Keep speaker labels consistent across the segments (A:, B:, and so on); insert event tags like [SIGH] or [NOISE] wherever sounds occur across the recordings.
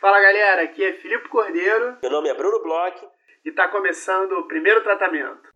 A: Fala galera, aqui é Filipe Cordeiro.
B: Meu nome é Bruno Bloch.
A: E está começando o primeiro tratamento.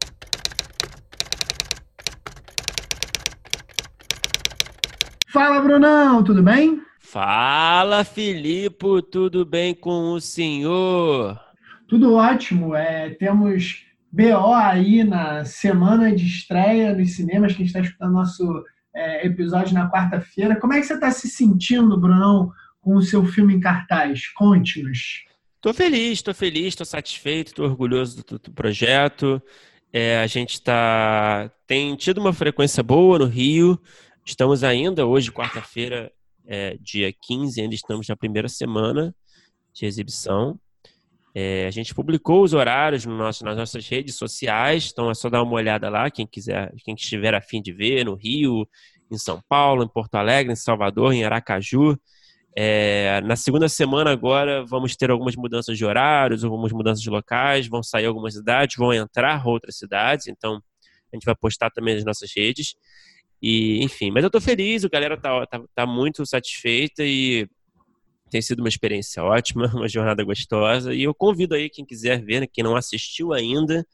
A: Fala Brunão, tudo bem?
B: Fala Filipe, tudo bem com o senhor?
A: Tudo ótimo. É, temos BO aí na semana de estreia nos cinemas, que está escutando nosso é, episódio na quarta-feira. Como é que você está se sentindo, Brunão, com o seu filme em cartaz? Conte-nos.
B: Estou feliz, estou feliz, estou satisfeito, estou orgulhoso do, do projeto. É, a gente tá, tem tido uma frequência boa no Rio. Estamos ainda, hoje, quarta-feira, é, dia 15, ainda estamos na primeira semana de exibição. É, a gente publicou os horários no nosso, nas nossas redes sociais, então é só dar uma olhada lá, quem quiser, quem estiver afim de ver, no Rio, em São Paulo, em Porto Alegre, em Salvador, em Aracaju. É, na segunda semana agora vamos ter algumas mudanças de horários, algumas mudanças de locais, vão sair algumas cidades, vão entrar outras cidades, então a gente vai postar também nas nossas redes. E, enfim, mas eu tô feliz, a galera tá, tá, tá muito satisfeita e tem sido uma experiência ótima, [LAUGHS] uma jornada gostosa. E eu convido aí quem quiser ver, né, quem não assistiu ainda,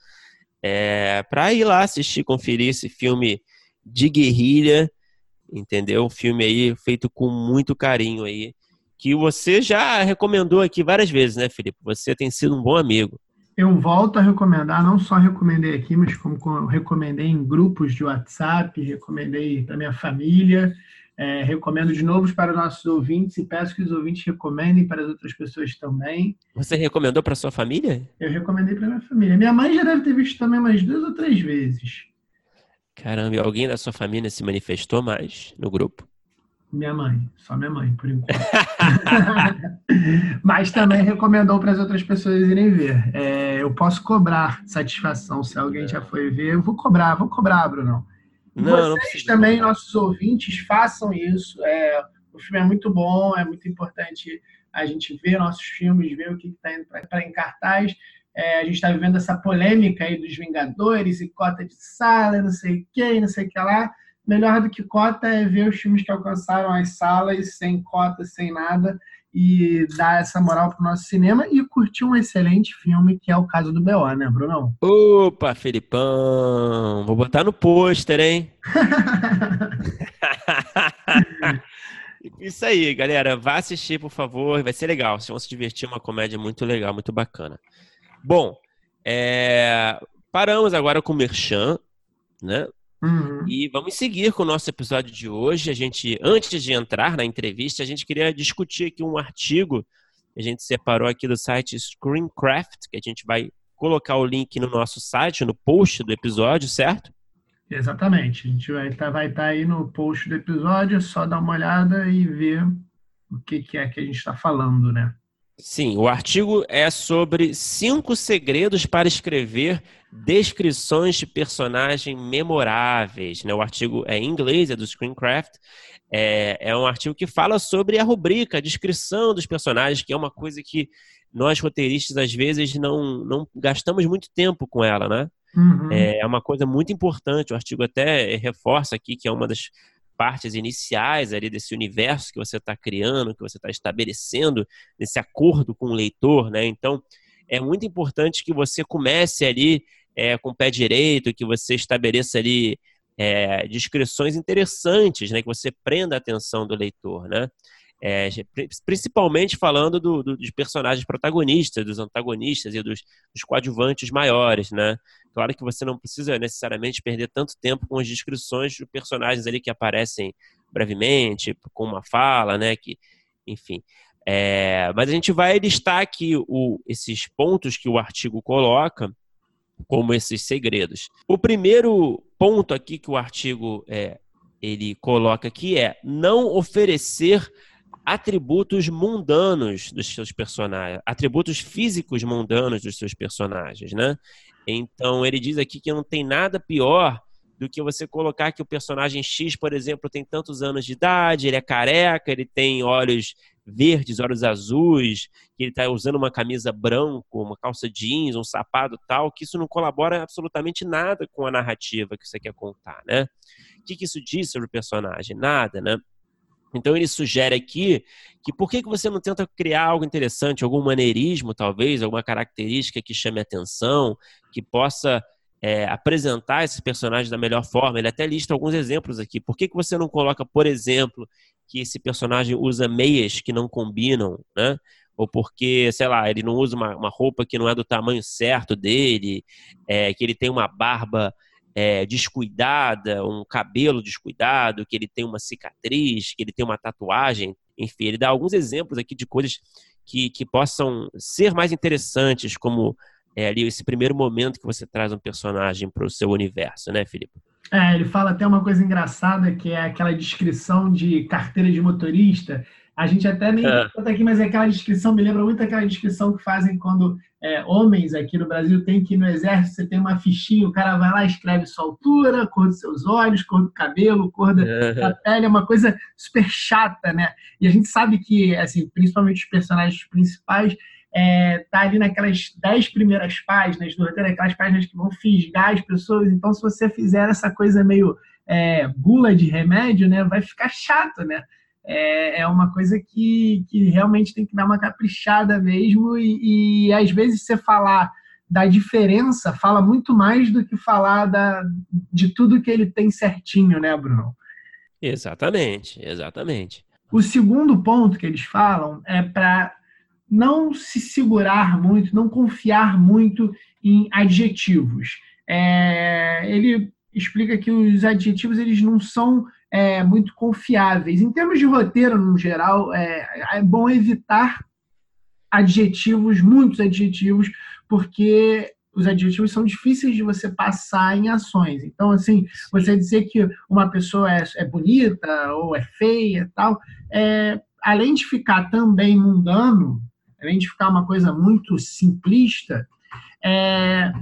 B: é, para ir lá assistir, conferir esse filme de guerrilha, entendeu? Um filme aí feito com muito carinho aí, que você já recomendou aqui várias vezes, né, Felipe? Você tem sido um bom amigo.
A: Eu volto a recomendar, não só recomendei aqui, mas como recomendei em grupos de WhatsApp, recomendei para minha família. É, recomendo de novo para os nossos ouvintes e peço que os ouvintes recomendem para as outras pessoas também.
B: Você recomendou para sua família?
A: Eu recomendei para minha família. Minha mãe já deve ter visto também umas duas ou três vezes.
B: Caramba, alguém da sua família se manifestou mais no grupo?
A: Minha mãe, só minha mãe, por enquanto. [LAUGHS] Mas também recomendou para as outras pessoas irem ver. É, eu posso cobrar satisfação se alguém já foi ver. Eu vou cobrar, vou cobrar, Bruno. Não, Vocês não também, nossos ouvintes, façam isso. É, o filme é muito bom, é muito importante a gente ver nossos filmes, ver o que está indo para em cartaz. É, a gente está vivendo essa polêmica aí dos Vingadores e cota de sala, não sei quem, não sei o que lá. Melhor do que cota é ver os filmes que alcançaram as salas sem cota, sem nada e dar essa moral pro nosso cinema e curtir um excelente filme que é o caso do B.O., né, Bruno?
B: Opa, Felipão! Vou botar no pôster, hein? [LAUGHS] Isso aí, galera. Vá assistir, por favor. Vai ser legal. Vocês vão se divertir. É uma comédia muito legal, muito bacana. Bom, é... paramos agora com o Merchan, né? Uhum. E vamos seguir com o nosso episódio de hoje. A gente, antes de entrar na entrevista, a gente queria discutir aqui um artigo que a gente separou aqui do site Screencraft, que a gente vai colocar o link no nosso site, no post do episódio, certo?
A: Exatamente. A gente vai estar tá, tá aí no post do episódio, é só dar uma olhada e ver o que, que é que a gente está falando, né?
B: Sim, o artigo é sobre cinco segredos para escrever descrições de personagem memoráveis. Né? O artigo é em inglês, é do Screencraft. É, é um artigo que fala sobre a rubrica, a descrição dos personagens, que é uma coisa que nós roteiristas às vezes não, não gastamos muito tempo com ela, né? Uhum. É uma coisa muito importante. O artigo até reforça aqui que é uma das partes iniciais ali desse universo que você está criando, que você está estabelecendo, nesse acordo com o leitor, né? Então, é muito importante que você comece ali é, com o pé direito, que você estabeleça ali é, descrições interessantes, né? Que você prenda a atenção do leitor, né? É, principalmente falando do, do, dos personagens protagonistas, dos antagonistas e dos, dos coadjuvantes maiores, né? Claro que você não precisa necessariamente perder tanto tempo com as descrições de personagens ali que aparecem brevemente, com uma fala, né? Que, enfim. É, mas a gente vai listar aqui o, esses pontos que o artigo coloca como esses segredos. O primeiro ponto aqui que o artigo é, ele coloca aqui é não oferecer atributos mundanos dos seus personagens, atributos físicos mundanos dos seus personagens, né? Então ele diz aqui que não tem nada pior do que você colocar que o personagem X, por exemplo, tem tantos anos de idade, ele é careca, ele tem olhos verdes, olhos azuis, que ele está usando uma camisa branca, uma calça jeans, um sapato tal, que isso não colabora absolutamente nada com a narrativa que você quer contar, né? O que, que isso diz sobre o personagem? Nada, né? Então ele sugere aqui que por que, que você não tenta criar algo interessante, algum maneirismo, talvez, alguma característica que chame atenção, que possa é, apresentar esses personagens da melhor forma. Ele até lista alguns exemplos aqui. Por que, que você não coloca, por exemplo, que esse personagem usa meias que não combinam, né? Ou porque, sei lá, ele não usa uma, uma roupa que não é do tamanho certo dele, é, que ele tem uma barba é, descuidada, um cabelo descuidado, que ele tem uma cicatriz, que ele tem uma tatuagem. Enfim, ele dá alguns exemplos aqui de coisas que, que possam ser mais interessantes, como é, ali esse primeiro momento que você traz um personagem para o seu universo, né, Felipe?
A: É, ele fala até uma coisa engraçada, que é aquela descrição de carteira de motorista, a gente até nem é. conta aqui, mas é aquela descrição me lembra muito aquela descrição que fazem quando é, homens aqui no Brasil têm que ir no exército, você tem uma fichinha, o cara vai lá, escreve sua altura, cor dos seus olhos, cor do cabelo, cor da, é. da pele, é uma coisa super chata, né? E a gente sabe que, assim, principalmente os personagens principais, é, tá ali naquelas dez primeiras páginas do roteiro, aquelas páginas que vão fisgar as pessoas. Então, se você fizer essa coisa meio é, bula de remédio, né, vai ficar chato, né? É, é uma coisa que, que realmente tem que dar uma caprichada mesmo, e, e às vezes você falar da diferença fala muito mais do que falar da, de tudo que ele tem certinho, né, Bruno?
B: Exatamente, exatamente.
A: O segundo ponto que eles falam é para não se segurar muito, não confiar muito em adjetivos. É, ele explica que os adjetivos eles não são é, muito confiáveis. Em termos de roteiro, no geral, é, é bom evitar adjetivos, muitos adjetivos, porque os adjetivos são difíceis de você passar em ações. Então, assim, você dizer que uma pessoa é, é bonita ou é feia tal, é, além de ficar também mundano, além de ficar uma coisa muito simplista, é,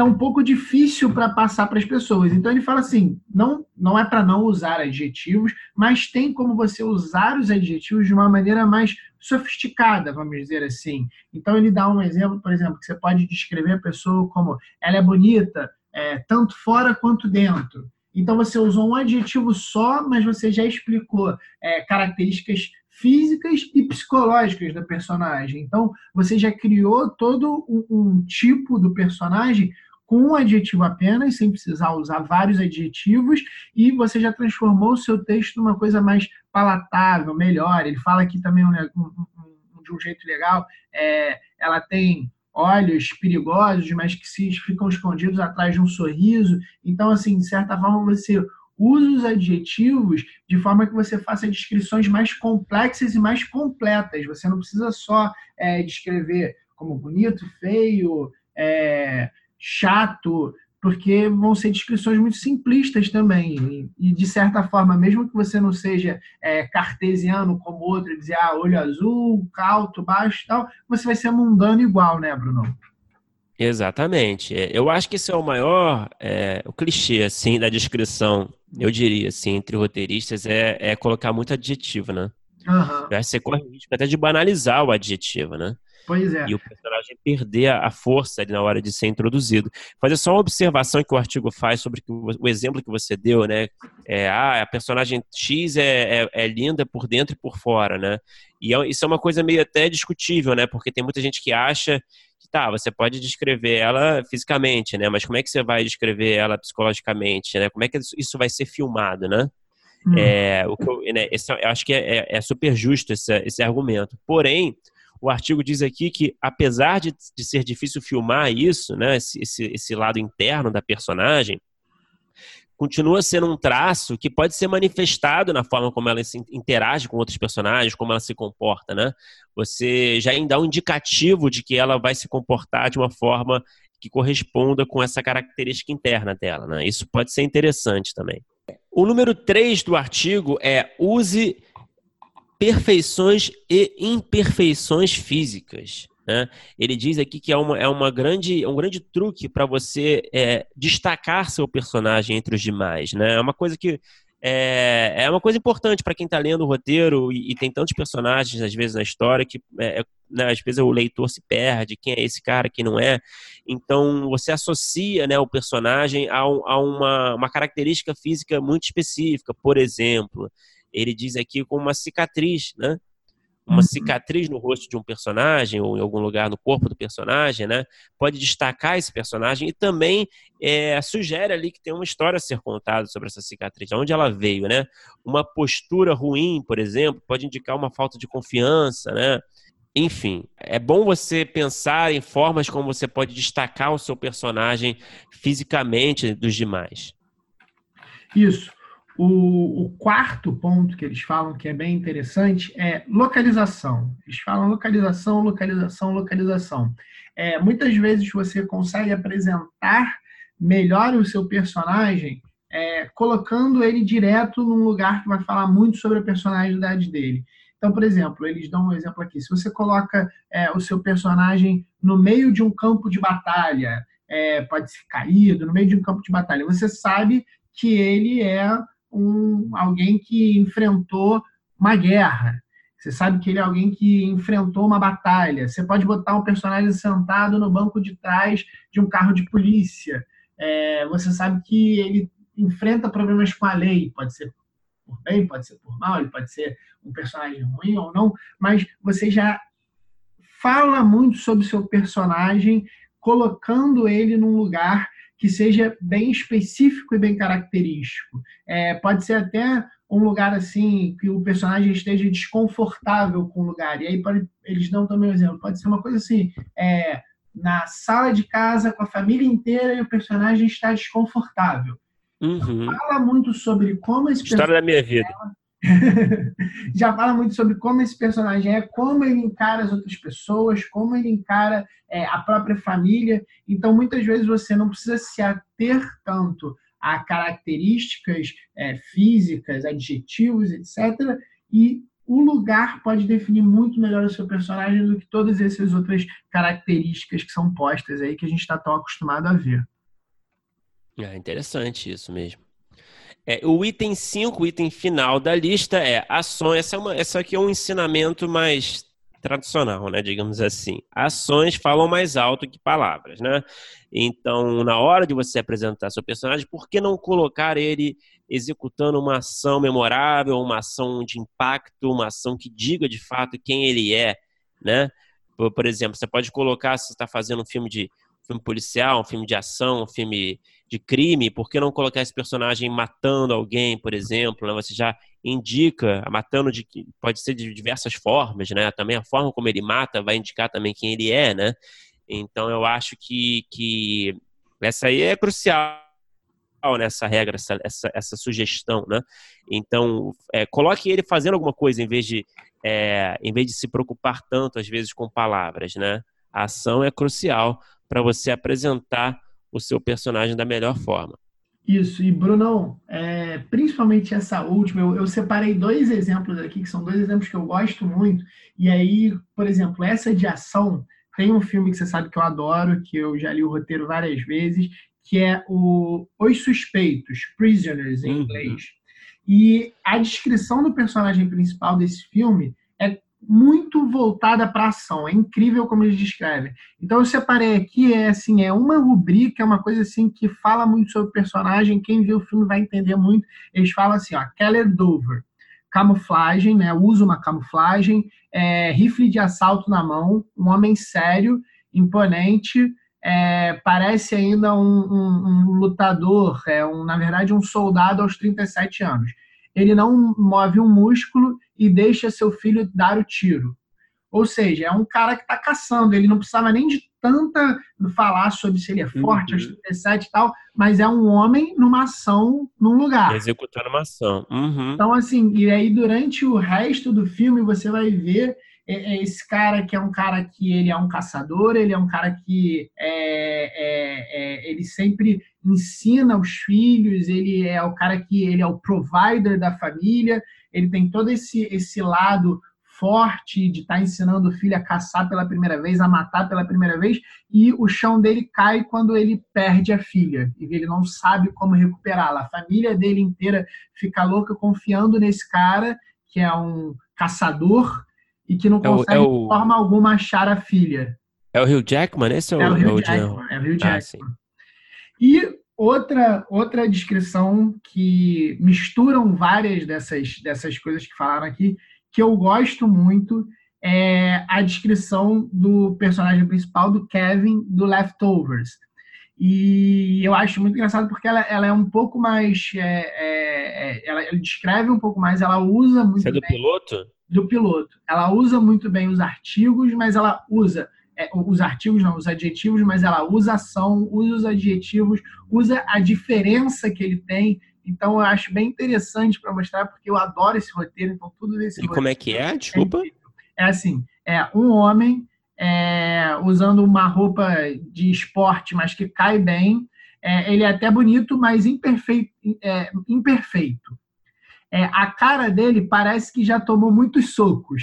A: é um pouco difícil para passar para as pessoas. Então ele fala assim, não, não é para não usar adjetivos, mas tem como você usar os adjetivos de uma maneira mais sofisticada, vamos dizer assim. Então ele dá um exemplo, por exemplo, que você pode descrever a pessoa como ela é bonita, é, tanto fora quanto dentro. Então você usou um adjetivo só, mas você já explicou é, características físicas e psicológicas da personagem. Então, você já criou todo um, um tipo do personagem com um adjetivo apenas, sem precisar usar vários adjetivos, e você já transformou o seu texto numa coisa mais palatável, melhor. Ele fala aqui também um, um, de um jeito legal, é, ela tem olhos perigosos, mas que se ficam escondidos atrás de um sorriso. Então, assim, de certa forma, você use os adjetivos de forma que você faça descrições mais complexas e mais completas. Você não precisa só é, descrever como bonito, feio, é, chato, porque vão ser descrições muito simplistas também. E, de certa forma, mesmo que você não seja é, cartesiano como outro, dizer ah, olho azul, alto, baixo e tal, você vai ser mundano igual, né, Bruno?
B: Exatamente. É, eu acho que esse é o maior, é, o clichê, assim, da descrição, eu diria, assim, entre roteiristas, é, é colocar muito adjetivo, né? Uhum. Você corre o risco até de banalizar o adjetivo, né?
A: Pois é.
B: E o personagem perder a força ali na hora de ser introduzido. Fazer só uma observação que o artigo faz sobre o exemplo que você deu, né? É, ah, a personagem X é, é, é linda por dentro e por fora, né? E é, isso é uma coisa meio até discutível, né? Porque tem muita gente que acha que tá, você pode descrever ela fisicamente, né? Mas como é que você vai descrever ela psicologicamente, né? Como é que isso vai ser filmado, né? Hum. É, o que eu, né, esse, eu acho que é, é, é super justo esse, esse argumento. Porém, o artigo diz aqui que, apesar de, de ser difícil filmar isso, né, esse, esse, esse lado interno da personagem, continua sendo um traço que pode ser manifestado na forma como ela interage com outros personagens, como ela se comporta, né? Você já dá um indicativo de que ela vai se comportar de uma forma que corresponda com essa característica interna dela, né? Isso pode ser interessante também. O número 3 do artigo é use perfeições e imperfeições físicas. Né? Ele diz aqui que é, uma, é uma grande, é um grande truque para você é, destacar seu personagem entre os demais. Né? É uma coisa que é, é uma coisa importante para quem está lendo o roteiro e, e, tem tantos personagens, às vezes, na história, que é, é, né, às vezes o leitor se perde, quem é esse cara, quem não é. Então, você associa né, o personagem a, a uma, uma característica física muito específica. Por exemplo, ele diz aqui com uma cicatriz, né? uma uhum. cicatriz no rosto de um personagem ou em algum lugar no corpo do personagem, né? Pode destacar esse personagem e também é, sugere ali que tem uma história a ser contada sobre essa cicatriz, de onde ela veio, né? Uma postura ruim, por exemplo, pode indicar uma falta de confiança, né? Enfim, é bom você pensar em formas como você pode destacar o seu personagem fisicamente dos demais.
A: Isso. O, o, quarto ponto que eles falam que é bem interessante é localização. Eles falam localização, localização, localização. É, muitas vezes você consegue apresentar melhor o seu personagem é, colocando ele direto num lugar que vai falar muito sobre a personalidade dele. Então, por exemplo, eles dão um exemplo aqui. Se você coloca é, o seu personagem no meio de um campo de batalha, é, pode ser caído, no meio de um campo de batalha, você sabe que ele é um, alguém que enfrentou uma guerra. Você sabe que ele é alguém que enfrentou uma batalha. Você pode botar um personagem sentado no banco de trás de um carro de polícia. É, você sabe que ele enfrenta problemas com a lei. Pode ser por bem, pode ser por mal, ele pode ser um personagem ruim ou não, mas você já fala muito sobre seu personagem, colocando ele num lugar que seja bem específico e bem característico. É, pode ser até um lugar assim que o personagem esteja desconfortável com o lugar. E aí pode, eles dão também um exemplo. Pode ser uma coisa assim, é, na sala de casa com a família inteira e o personagem está desconfortável. Uhum. Fala muito sobre como esse
B: História da minha vida. [LAUGHS]
A: já fala muito sobre como esse personagem é, como ele encara as outras pessoas, como ele encara é, a própria família. Então, muitas vezes você não precisa se ater tanto a características é, físicas, adjetivos, etc. E o lugar pode definir muito melhor o seu personagem do que todas essas outras características que são postas aí que a gente está tão acostumado a ver.
B: É interessante isso mesmo. É, o item 5, o item final da lista é ações. Essa, é uma, essa aqui é um ensinamento mais tradicional, né, digamos assim. Ações falam mais alto que palavras, né? Então, na hora de você apresentar seu personagem, por que não colocar ele executando uma ação memorável, uma ação de impacto, uma ação que diga de fato quem ele é, né? Por, exemplo, você pode colocar, se você está fazendo um filme de filme policial, um filme de ação, um filme de crime, por que não colocar esse personagem matando alguém, por exemplo? Né? Você já indica, matando de pode ser de diversas formas, né? Também a forma como ele mata vai indicar também quem ele é, né? Então eu acho que, que essa aí é crucial nessa regra, essa, essa, essa sugestão, né? Então é, coloque ele fazendo alguma coisa em vez de é, em vez de se preocupar tanto às vezes com palavras, né? A ação é crucial para você apresentar o seu personagem da melhor forma.
A: Isso, e Brunão, é, principalmente essa última, eu, eu, separei dois exemplos aqui, que são dois exemplos que eu gosto muito, e aí, por exemplo, essa de ação, tem um filme que você sabe que eu adoro, que eu já li o roteiro várias vezes, que é o Os Suspeitos, Prisoners em uhum. inglês. E a descrição do personagem principal desse filme muito voltada para ação. É incrível como eles descrevem. Então eu separei aqui é assim, é uma rubrica, é uma coisa assim que fala muito sobre o personagem. Quem viu o filme vai entender muito. Eles falam assim, ó, Keller Dover, camuflagem, né? Usa uma camuflagem, é, rifle de assalto na mão, um homem sério, imponente. É, parece ainda um, um, um lutador, é um, na verdade, um soldado aos 37 anos ele não move um músculo e deixa seu filho dar o tiro. Ou seja, é um cara que está caçando, ele não precisava nem de tanta falar sobre se ele é forte, uhum. 37 e tal, mas é um homem numa ação num lugar.
B: Executando uma ação. Uhum.
A: Então, assim, e aí durante o resto do filme você vai ver é, é esse cara que é um cara que ele é um caçador, ele é um cara que é, é, é, ele sempre ensina os filhos, ele é o cara que ele é o provider da família, ele tem todo esse, esse lado forte de estar tá ensinando o filho a caçar pela primeira vez, a matar pela primeira vez, e o chão dele cai quando ele perde a filha, e ele não sabe como recuperá-la. A família dele inteira fica louca confiando nesse cara, que é um caçador, e que não consegue é o, é o... de forma alguma achar a filha.
B: É o Rio Jackman, esse é o,
A: é o Rio Jackman. É o Rio Jackman. Ah, e outra, outra descrição que misturam várias dessas, dessas coisas que falaram aqui, que eu gosto muito, é a descrição do personagem principal, do Kevin, do Leftovers. E eu acho muito engraçado porque ela, ela é um pouco mais. É, é, é ela, ela, descreve um pouco mais, ela usa muito. Você é
B: do bem, piloto?
A: Do piloto. Ela usa muito bem os artigos, mas ela usa. É, os artigos não, os adjetivos, mas ela usa ação, usa os adjetivos, usa a diferença que ele tem. Então eu acho bem interessante para mostrar, porque eu adoro esse roteiro, então tudo desse
B: E como é que é? Desculpa.
A: É assim, é um homem é, usando uma roupa de esporte, mas que cai bem. É, ele é até bonito, mas imperfeito. É, imperfeito. É, a cara dele parece que já tomou muitos socos.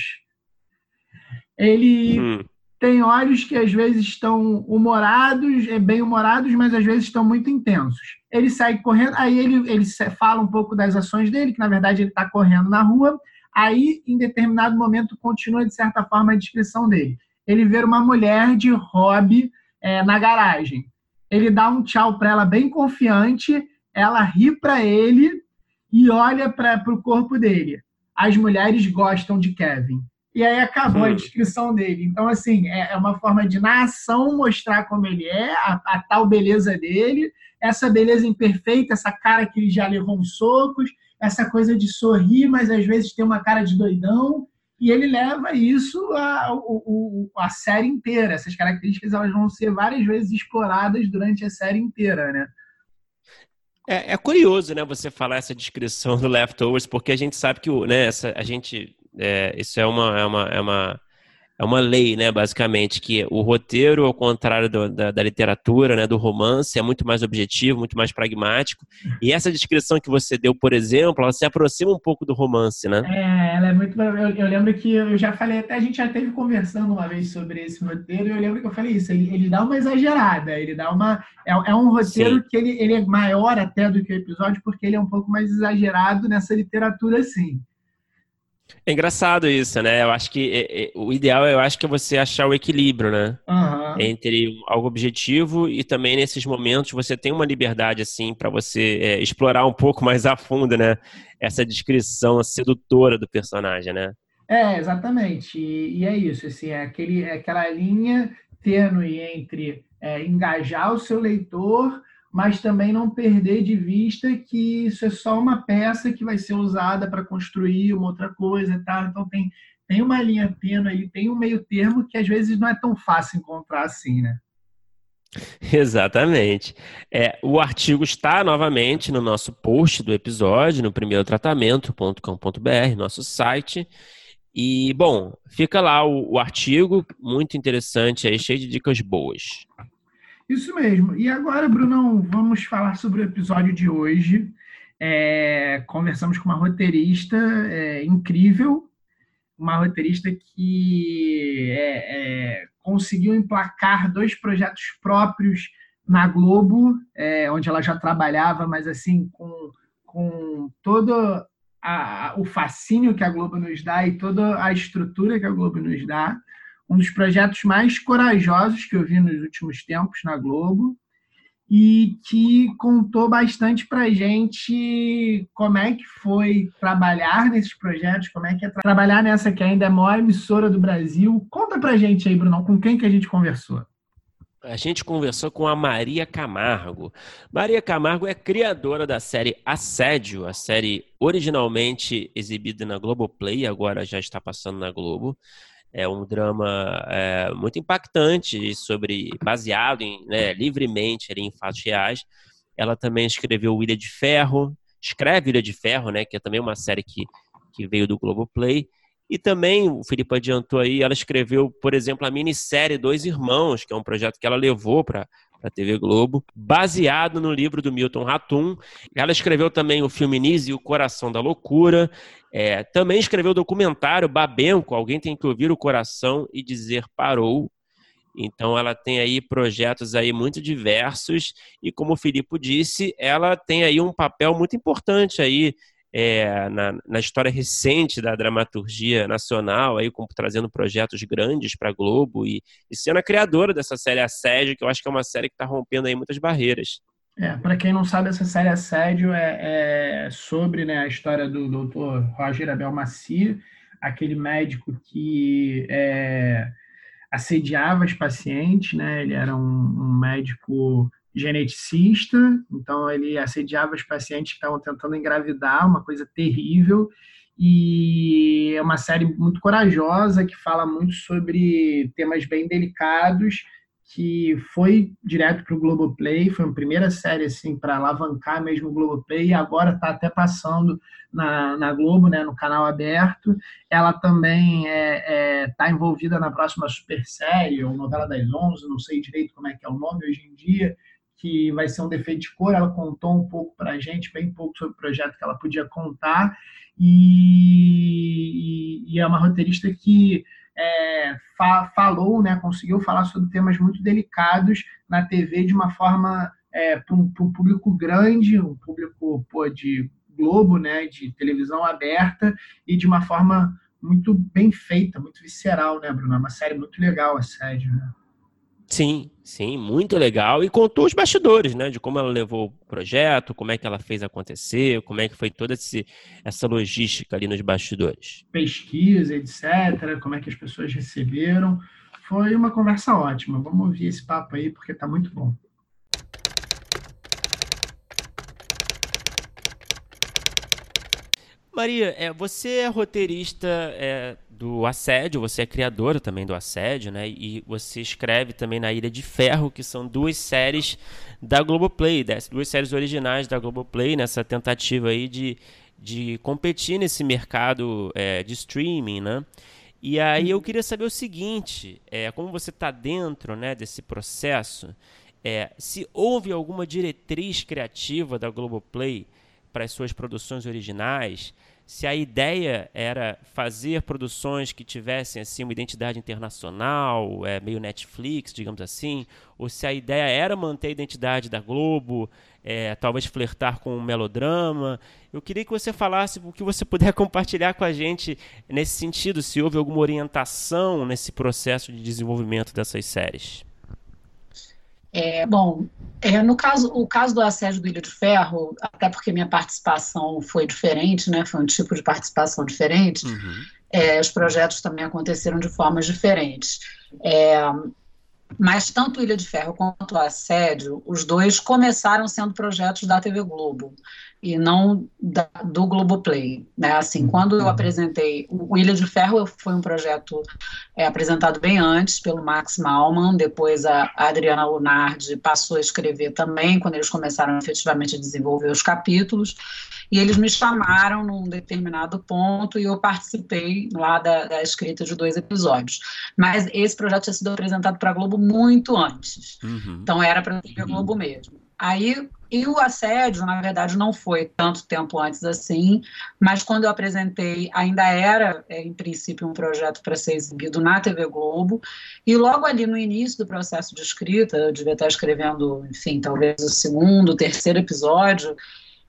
A: Ele hum. Tem olhos que às vezes estão humorados, é, bem humorados, mas às vezes estão muito intensos. Ele sai correndo, aí ele, ele fala um pouco das ações dele, que na verdade ele está correndo na rua. Aí, em determinado momento, continua de certa forma a descrição dele ele vê uma mulher de hobby é, na garagem. Ele dá um tchau para ela bem confiante, ela ri para ele e olha para o corpo dele. As mulheres gostam de Kevin. E aí acabou a descrição dele. Então, assim, é, é uma forma de, na ação, mostrar como ele é, a, a tal beleza dele, essa beleza imperfeita, essa cara que ele já levou uns socos, essa coisa de sorrir, mas às vezes tem uma cara de doidão e ele leva isso a, a, a, série inteira. Essas características elas vão ser várias vezes exploradas durante a série inteira, né?
B: É, é curioso, né, você falar essa descrição do Leftovers, porque a gente sabe que o, né, essa, a gente, é, isso é uma, é uma, é uma é uma lei, né, basicamente, que o roteiro, ao contrário do, da, da, literatura, né, do romance, é muito mais objetivo, muito mais pragmático. E essa descrição que você deu, por exemplo, ela se aproxima um pouco do romance, né?
A: É, ela é muito. Eu, eu lembro que eu já falei, até a gente já teve conversando uma vez sobre esse roteiro, e eu lembro que eu falei isso. Ele, ele dá uma exagerada, ele dá uma. É, é um roteiro Sim. que ele, ele é maior até do que o episódio, porque ele é um pouco mais exagerado nessa literatura, assim.
B: É engraçado isso, né? Eu acho que é, é, o ideal eu acho que é você achar o equilíbrio, né? Uhum. Entre algo objetivo e também nesses momentos você tem uma liberdade assim para você é, explorar um pouco mais a fundo, né? Essa descrição sedutora do personagem, né?
A: É, exatamente. E, e é isso, assim, é, aquele, é aquela linha tênue entre é, engajar o seu leitor mas também não perder de vista que isso é só uma peça que vai ser usada para construir uma outra coisa, tá? Então tem tem uma linha tênue aí, tem um meio termo que às vezes não é tão fácil encontrar assim, né? [LAUGHS]
B: Exatamente. É, o artigo está novamente no nosso post do episódio, no primeirotratamento.com.br, nosso site. E, bom, fica lá o, o artigo, muito interessante aí, cheio de dicas boas.
A: Isso mesmo. E agora, Brunão, vamos falar sobre o episódio de hoje. É, conversamos com uma roteirista é, incrível, uma roteirista que é, é conseguiu emplacar dois projetos próprios na Globo, é, onde ela já trabalhava, mas assim, com, com todo a, o fascínio que a Globo nos dá e toda a estrutura que a Globo nos dá um dos projetos mais corajosos que eu vi nos últimos tempos na Globo e que contou bastante para gente como é que foi trabalhar nesses projetos, como é que é tra trabalhar nessa que ainda é a maior emissora do Brasil. Conta para gente aí, Bruno, com quem que a gente conversou?
B: A gente conversou com a Maria Camargo. Maria Camargo é criadora da série Assédio, a série originalmente exibida na Globoplay, agora já está passando na Globo. É um drama é, muito impactante sobre baseado em, né, livremente em fatos reais. Ela também escreveu Ilha de Ferro, escreve Ilha de Ferro, né, que é também uma série que, que veio do Globoplay. E também, o Felipe adiantou aí, ela escreveu, por exemplo, a minissérie Dois Irmãos, que é um projeto que ela levou para a TV Globo, baseado no livro do Milton Ratum. Ela escreveu também o filme Nise e o Coração da Loucura. É, também escreveu o documentário Babenco, Alguém Tem Que Ouvir o Coração e Dizer Parou. Então ela tem aí projetos aí muito diversos e como o Filipe disse, ela tem aí um papel muito importante aí é, na, na, história recente da dramaturgia nacional, aí trazendo projetos grandes para a Globo e, e, sendo a criadora dessa série Assédio, que eu acho que é uma série que está rompendo aí muitas barreiras.
A: É, para quem não sabe, essa série Assédio é, é sobre né, a história do Dr. Roger Abel Macia, aquele médico que é, assediava os pacientes, né? Ele era um, um, médico geneticista, então ele assediava os pacientes que estavam tentando engravidar, uma coisa terrível. E é uma série muito corajosa que fala muito sobre temas bem delicados que foi direto para o Globoplay, foi a primeira série assim para alavancar mesmo o Globoplay e agora está até passando na, na Globo, né, no canal aberto. Ela também está é, é, tá envolvida na próxima super série ou novela das onze, não sei direito como é que é o nome hoje em dia, que vai ser um defeito de cor. Ela contou um pouco para a gente, bem pouco sobre o projeto que ela podia contar e, e é uma roteirista que é, fa falou, né, conseguiu falar sobre temas muito delicados na TV de uma forma é, para um, público grande, um público pô, de Globo, né, de televisão aberta e de uma forma muito bem feita, muito visceral, né, Bruno? É uma série muito legal, a série, né?
B: Sim, sim, muito legal. E contou os bastidores, né? De como ela levou o projeto, como é que ela fez acontecer, como é que foi toda esse, essa logística ali nos bastidores.
A: Pesquisa, etc., como é que as pessoas receberam. Foi uma conversa ótima. Vamos ouvir esse papo aí, porque está muito bom.
B: Maria, é, você é roteirista é, do Assédio, você é criadora também do Assédio, né? E você escreve também na Ilha de Ferro, que são duas séries da Globoplay, duas séries originais da Globoplay, nessa tentativa aí de, de competir nesse mercado é, de streaming, né? E aí eu queria saber o seguinte, é, como você está dentro né, desse processo, é, se houve alguma diretriz criativa da Globoplay para as suas produções originais, se a ideia era fazer produções que tivessem assim uma identidade internacional, é, meio Netflix, digamos assim, ou se a ideia era manter a identidade da Globo, é, talvez flertar com um melodrama. Eu queria que você falasse o que você puder [LAUGHS] compartilhar com a gente nesse sentido, se houve alguma orientação nesse processo de desenvolvimento dessas séries.
C: É, bom, é, no caso, o caso do assédio do Ilha de Ferro, até porque minha participação foi diferente, né, foi um tipo de participação diferente, uhum. é, os projetos também aconteceram de formas diferentes. É, mas tanto Ilha de Ferro quanto o Assédio, os dois começaram sendo projetos da TV Globo e não da, do Globoplay. Né? Assim, uhum. quando eu uhum. apresentei o Ilha de Ferro, foi um projeto é, apresentado bem antes pelo Max Malman, depois a Adriana Lunardi passou a escrever também, quando eles começaram efetivamente a desenvolver os capítulos, e eles me chamaram num determinado ponto e eu participei lá da, da escrita de dois episódios. Mas esse projeto tinha sido apresentado para a Globo muito antes, uhum. então era para a Globo mesmo. Aí, e o assédio, na verdade, não foi tanto tempo antes assim, mas quando eu apresentei, ainda era, é, em princípio, um projeto para ser exibido na TV Globo. E logo ali no início do processo de escrita, eu devia estar escrevendo, enfim, talvez o segundo, o terceiro episódio,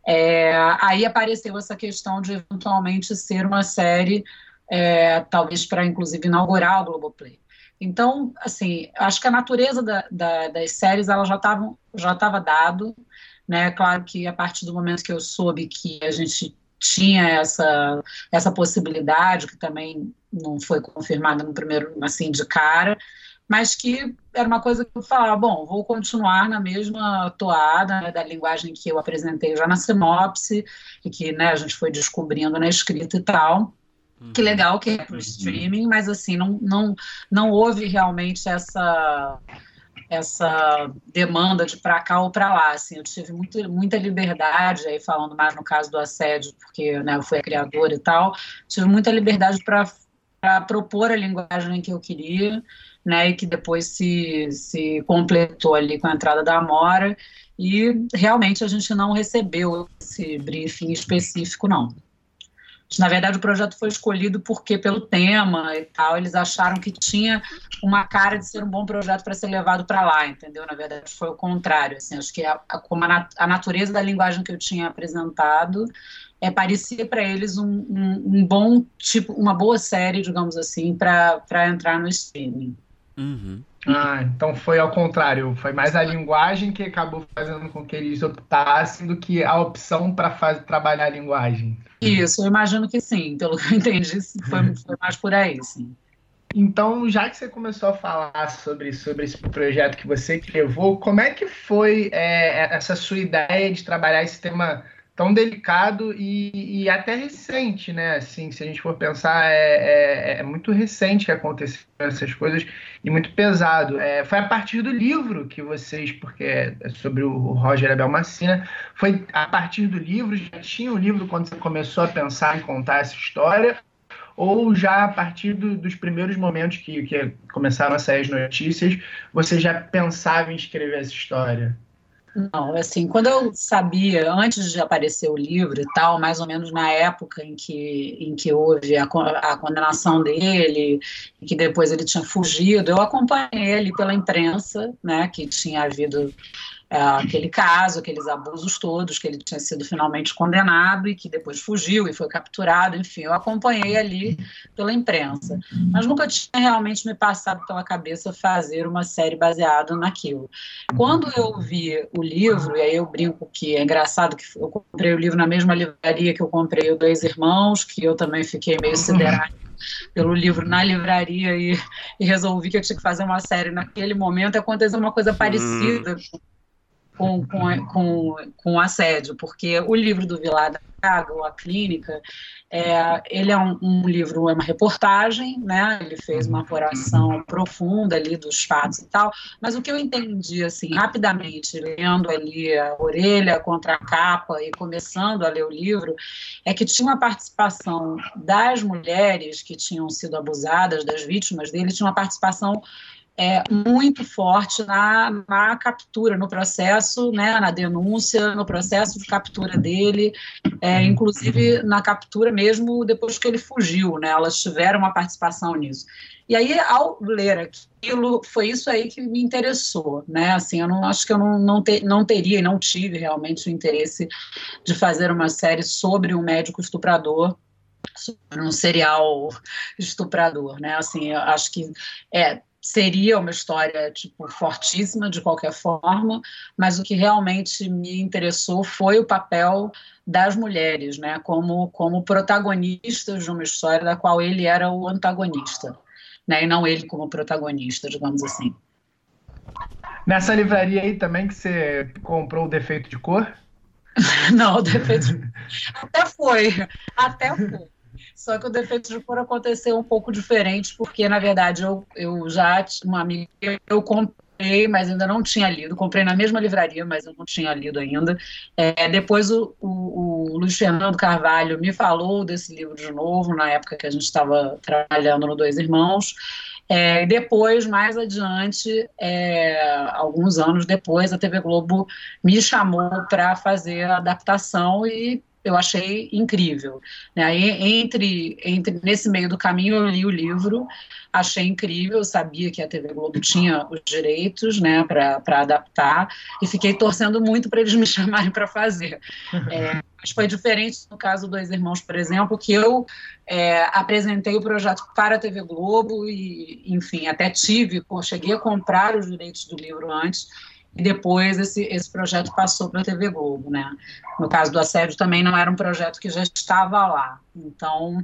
C: é, aí apareceu essa questão de eventualmente ser uma série, é, talvez para inclusive inaugurar o Globoplay. Então, assim, acho que a natureza da, da, das séries ela já estava já tava dado, né? Claro que a partir do momento que eu soube que a gente tinha essa essa possibilidade, que também não foi confirmada no primeiro assim de cara, mas que era uma coisa que eu falava, bom, vou continuar na mesma toada né, da linguagem que eu apresentei já na sinopse e que né, a gente foi descobrindo na escrita e tal. Que uhum. legal que é para o uhum. streaming, mas assim, não, não, não houve realmente essa essa demanda de para cá ou para lá, assim, eu tive muito, muita liberdade, aí falando mais no caso do assédio, porque né, eu fui a criadora e tal, tive muita liberdade para propor a linguagem que eu queria, né, e que depois se, se completou ali com a entrada da Amora, e realmente a gente não recebeu esse briefing específico, não. Na verdade, o projeto foi escolhido porque, pelo tema e tal, eles acharam que tinha uma cara de ser um bom projeto para ser levado para lá, entendeu? Na verdade, foi o contrário. Assim, acho que a, a, a natureza da linguagem que eu tinha apresentado é, parecia para eles um, um, um, bom tipo, uma boa série, digamos assim, para entrar no streaming.
B: Uhum.
A: Ah, então foi ao contrário, foi mais a linguagem que acabou fazendo com que eles optassem do que a opção para trabalhar a linguagem.
C: Isso, eu imagino que sim, pelo que eu entendi, foi, [LAUGHS] foi mais por aí, sim.
A: Então, já que você começou a falar sobre, sobre esse projeto que você que levou, como é que foi é, essa sua ideia de trabalhar esse tema tão delicado e, e, até recente, né? Assim, se a gente for pensar, é, é, é, muito recente que aconteceram essas coisas e muito pesado. É, foi a partir do livro que vocês, porque é sobre o Roger Abel Macina, foi a partir do livro, já tinha o livro quando você começou a pensar em contar essa história, ou já a partir do, dos primeiros momentos que, que começaram a sair as notícias, você já pensava em escrever essa história?
C: Não, assim, quando eu sabia, antes de aparecer o livro e tal, mais ou menos na época em que, em que houve a, a condenação dele, e que depois ele tinha fugido, eu acompanhei ele pela imprensa, né, que tinha havido é, aquele caso, aqueles abusos todos, que ele tinha sido finalmente condenado e que depois fugiu e foi capturado, enfim, eu acompanhei ali pela imprensa. Mas nunca tinha realmente me passado pela cabeça fazer uma série baseada naquilo. Quando eu vi o livro, e aí eu brinco que é engraçado que eu comprei o livro na mesma livraria que eu comprei o Dois Irmãos, que eu também fiquei meio siderado pelo livro na livraria e, e, resolvi que eu tinha que fazer uma série naquele momento, aconteceu uma coisa parecida com, com, com, com assédio, porque o livro do Vilar da Caga, A Clínica, é, ele é um, um, livro, é uma reportagem, né? Ele fez uma apuração profunda ali dos fatos e tal, mas o que eu entendi, assim, rapidamente, lendo ali a orelha contra a capa e começando a ler o livro, é que tinha uma participação das mulheres que tinham sido abusadas, das vítimas dele, tinha uma participação é, muito forte na, na captura, no processo, né, na denúncia, no processo de captura dele, é, inclusive na captura mesmo depois que ele fugiu, né, elas tiveram uma participação nisso. E aí, ao ler aquilo, foi isso aí que me interessou, né? Assim, eu não acho que eu não, não, te, não teria e não tive realmente o interesse de fazer uma série sobre um médico estuprador, sobre um serial estuprador, né? Assim, eu acho que é, seria uma história tipo fortíssima de qualquer forma, mas o que realmente me interessou foi o papel das mulheres, né, como como protagonistas de uma história da qual ele era o antagonista, né, e não ele como protagonista, digamos assim.
A: Nessa livraria aí também que você comprou o defeito de cor? [LAUGHS]
C: não, o defeito de... [LAUGHS] até foi, até foi. Só que o defeito de cor aconteceu um pouco diferente, porque, na verdade, eu, eu já, uma amiga, eu comprei, mas ainda não tinha lido. Comprei na mesma livraria, mas eu não tinha lido ainda. É, depois o, o, o, Luiz Fernando Carvalho me falou desse livro de novo, na época que a gente estava trabalhando no Dois Irmãos. É, depois, mais adiante, é, alguns anos depois, a TV Globo me chamou para fazer a adaptação e eu achei incrível. Né? Entre, entre nesse meio do caminho eu li o livro, achei incrível, sabia que a TV Globo tinha os direitos, né, para adaptar e fiquei torcendo muito para eles me [LAUGHS] chamarem para fazer. [LAUGHS] É, mas foi diferente no caso dos irmãos, por exemplo, que eu é, apresentei o projeto para a TV Globo e, enfim, até tive, cheguei a comprar os direitos do livro antes e depois esse, esse projeto passou para a TV Globo, né? No caso do assédio também não era um projeto que já estava lá, então,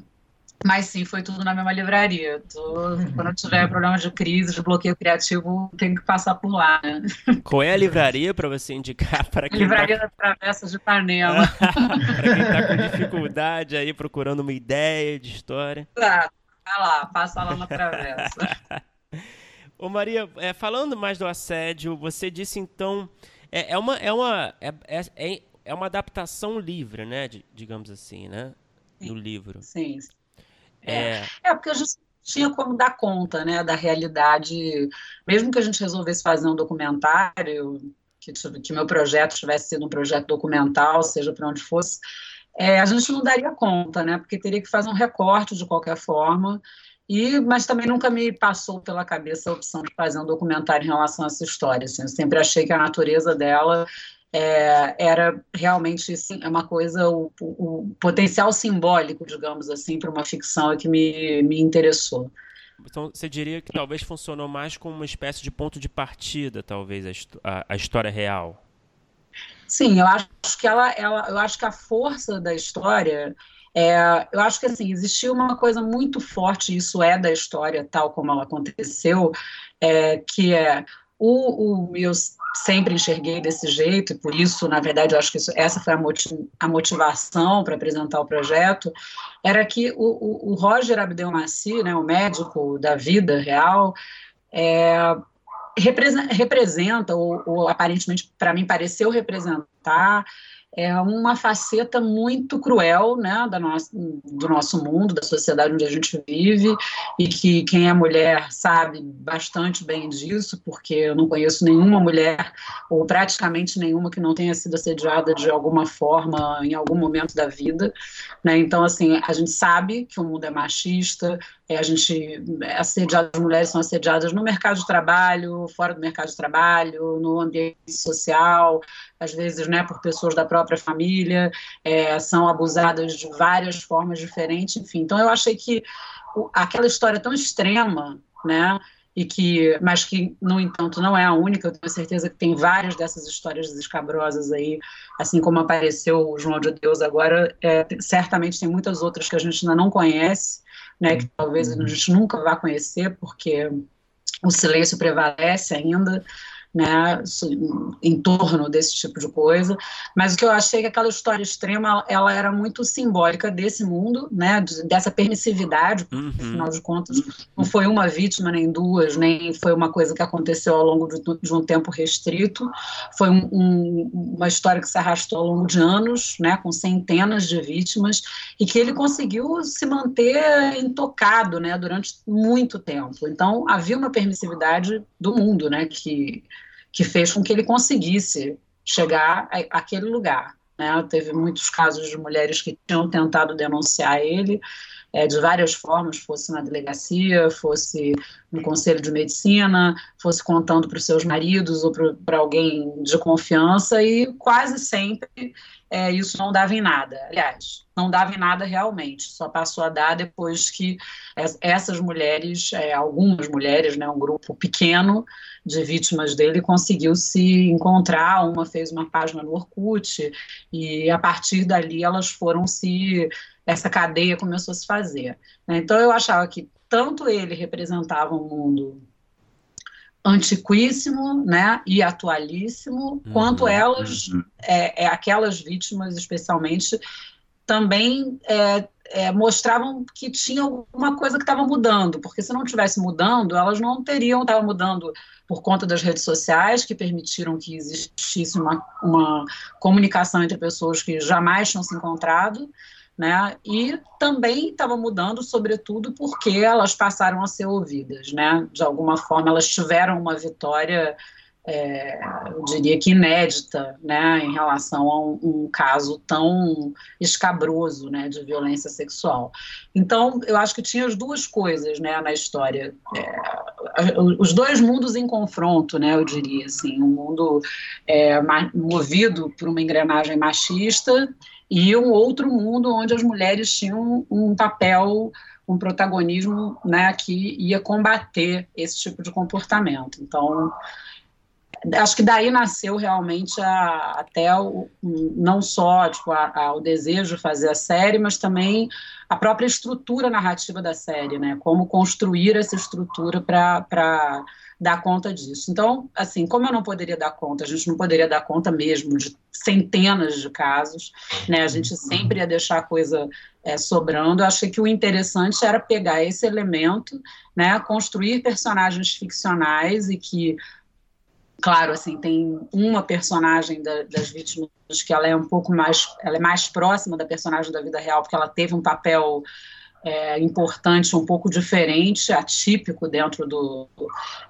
C: mas sim, foi tudo na mesma livraria. Tô, quando eu tiver problema de crise, de bloqueio criativo, tenho que passar por lá, né?
B: Qual é a livraria para você indicar [LAUGHS] para quem
C: Livraria tá... da Travessa de Ipanema. [LAUGHS]
B: para quem está com dificuldade aí, procurando uma ideia de história.
C: Tá, vai lá, passa lá na Travessa. [LAUGHS]
B: Ô Maria, é, falando mais do assédio, você disse então. É, é uma, é, uma, é, é, é uma adaptação livre, né? De, digamos assim, né? Do livro.
C: Sim. É, é porque a gente tinha como dar conta, né? Da realidade. Mesmo que a gente resolvesse fazer um documentário, que, que meu projeto tivesse sido um projeto documental, seja para onde fosse, é, a gente não daria conta, né? Porque teria que fazer um recorte de qualquer forma. E, mas também nunca me passou pela cabeça a opção de fazer um documentário em relação a essa história. Assim, eu sempre achei que a natureza dela é, era realmente assim, é uma coisa, o, o, potencial simbólico, digamos assim, para uma ficção é que me, me interessou.
B: Então, você diria que talvez funcionou mais como uma espécie de ponto de partida, talvez, a, a, a história real.
C: Sim, eu acho que ela, ela, eu acho que a força da história é, eu acho que assim existiu uma coisa muito forte, isso é da história tal como ela aconteceu, é, que é o, o eu sempre enxerguei desse jeito e por isso, na verdade, eu acho que isso, essa foi a, motiv, a motivação para apresentar o projeto, era que o, o, Roger Abdelmaci, né, o médico da vida real, é, representa, ou, ou aparentemente para mim pareceu representar é uma faceta muito cruel né, da nossa, do nosso mundo, da sociedade onde a gente vive, e que quem é mulher sabe bastante bem disso, porque eu não conheço nenhuma mulher, ou praticamente nenhuma, que não tenha sido assediada de alguma forma em algum momento da vida. Né? Então, assim, a gente sabe que o mundo é machista, é, a gente é assediada, as mulheres são assediadas no mercado de trabalho, fora do mercado de trabalho, no ambiente social, às vezes né, por pessoas da própria família, é, são abusadas de várias formas diferentes, enfim. Então eu achei que o, aquela história tão extrema, né, e que, mas que, no entanto, não é a única, eu tenho certeza que tem várias dessas histórias escabrosas aí, assim como apareceu o João de Deus agora, é, certamente tem muitas outras que a gente ainda não conhece, né, que talvez a gente nunca vá conhecer, porque o silêncio prevalece ainda, né, em torno desse tipo de coisa, mas o que eu achei que aquela história extrema, ela era muito simbólica desse mundo, né, dessa permissividade, uhum. afinal de contas, não foi uma vítima nem duas, nem foi uma coisa que aconteceu ao longo de, de um tempo restrito, foi um, um, uma história que se arrastou ao longo de anos, né, com centenas de vítimas, e que ele conseguiu se manter intocado, né, durante muito tempo. Então, havia uma permissividade do mundo, né, que que fez com que ele conseguisse chegar àquele lugar. Né? Teve muitos casos de mulheres que tinham tentado denunciar ele é, de várias formas, fosse na delegacia, fosse no conselho de medicina, fosse contando para os seus maridos ou para alguém de confiança, e quase sempre é, isso não dava em nada. Aliás, não dava em nada realmente, só passou a dar depois que essas mulheres, é, algumas mulheres, né, um grupo pequeno de vítimas dele, conseguiu se encontrar. Uma fez uma página no Orkut, e a partir dali elas foram se. Essa cadeia começou a se fazer. Né? Então eu achava que tanto ele representava um mundo antiquíssimo, né, e atualíssimo, uhum, quanto elas, uhum. é, é, aquelas vítimas especialmente, também é, é, mostravam que tinha alguma coisa que estava mudando, porque se não tivesse mudando, elas não teriam, estava mudando por conta das redes sociais, que permitiram que existisse uma, uma comunicação entre pessoas que jamais tinham se encontrado, né? E também estava mudando, sobretudo, porque elas passaram a ser ouvidas, né? De alguma forma, elas tiveram uma vitória, é, eu diria que inédita, né? Em relação a um, um, caso tão escabroso, né? De violência sexual. Então, eu acho que tinha as duas coisas, né? Na história, é, os dois mundos em confronto, né? Eu diria assim, um mundo é, movido por uma engrenagem machista e um outro mundo onde as mulheres tinham um papel, um protagonismo né, que ia combater esse tipo de comportamento. Então, acho que daí nasceu realmente a, até o, não só tipo, a, a, o desejo de fazer a série, mas também a própria estrutura narrativa da série, né? Como construir essa estrutura para dar conta disso. Então, assim, como eu não poderia dar conta, a gente não poderia dar conta mesmo de centenas de casos, né? A gente sempre ia deixar a coisa é, sobrando. Eu achei que o interessante era pegar esse elemento, né? Construir personagens ficcionais e que claro, assim, tem uma personagem da, das vítimas que ela é um pouco mais, ela é mais próxima da personagem da vida real, porque ela teve um papel é, importante, um pouco diferente, atípico dentro do,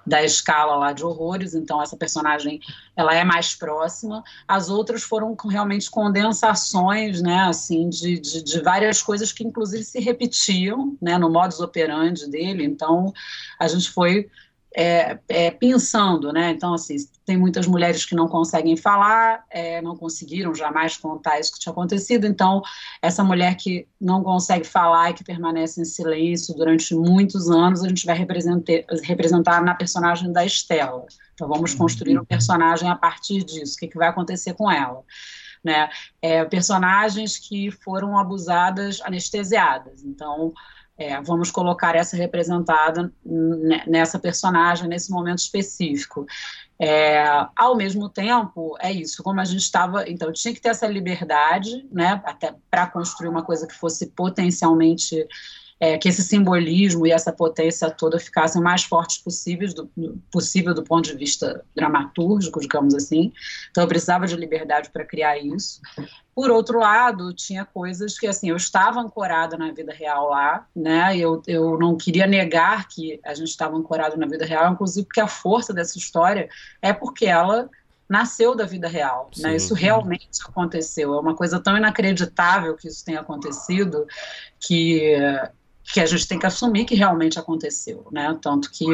C: da escala lá de horrores, então essa personagem, ela é mais próxima, as outras foram realmente condensações, né, assim, de, de, de várias coisas que inclusive se repetiam, né, no modus operandi dele, então a gente foi é, é, pensando, né? Então, assim, tem muitas mulheres que não conseguem falar, é, não conseguiram jamais contar isso que tinha acontecido. Então, essa mulher que não consegue falar e que permanece em silêncio durante muitos anos, a gente vai representar, na personagem da Estela. Então, vamos uhum. construir um personagem a partir disso. O que, que vai acontecer com ela? Né? É, personagens que foram abusadas, anestesiadas. Então, é, vamos colocar essa representada nessa personagem, nesse momento específico. É, ao mesmo tempo, é isso, como a gente estava, então tinha que ter essa liberdade, né, até para construir uma coisa que fosse potencialmente é, que esse simbolismo e essa potência toda ficassem mais fortes possíveis do, possível do ponto de vista dramatúrgico, digamos assim. Então eu precisava de liberdade para criar isso. Por outro lado, tinha coisas que assim eu estava ancorada na vida real lá, né? Eu, eu não queria negar que a gente estava ancorado na vida real, inclusive porque a força dessa história é porque ela nasceu da vida real, né? Sim, né? Isso realmente aconteceu. É uma coisa tão inacreditável que isso tenha acontecido que que a gente tem que assumir que realmente aconteceu, né? Tanto que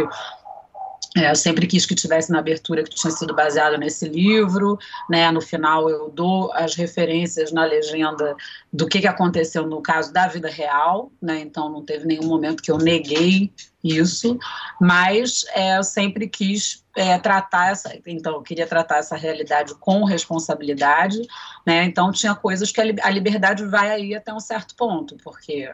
C: é, eu sempre quis que tivesse na abertura que tinha sido baseado nesse livro, né? No final eu dou as referências na legenda do que, que aconteceu no caso da vida real, né? Então não teve nenhum momento que eu neguei isso, mas é, eu sempre quis é, tratar essa, então eu queria tratar essa realidade com responsabilidade, né? Então tinha coisas que a, a liberdade vai aí até um certo ponto, porque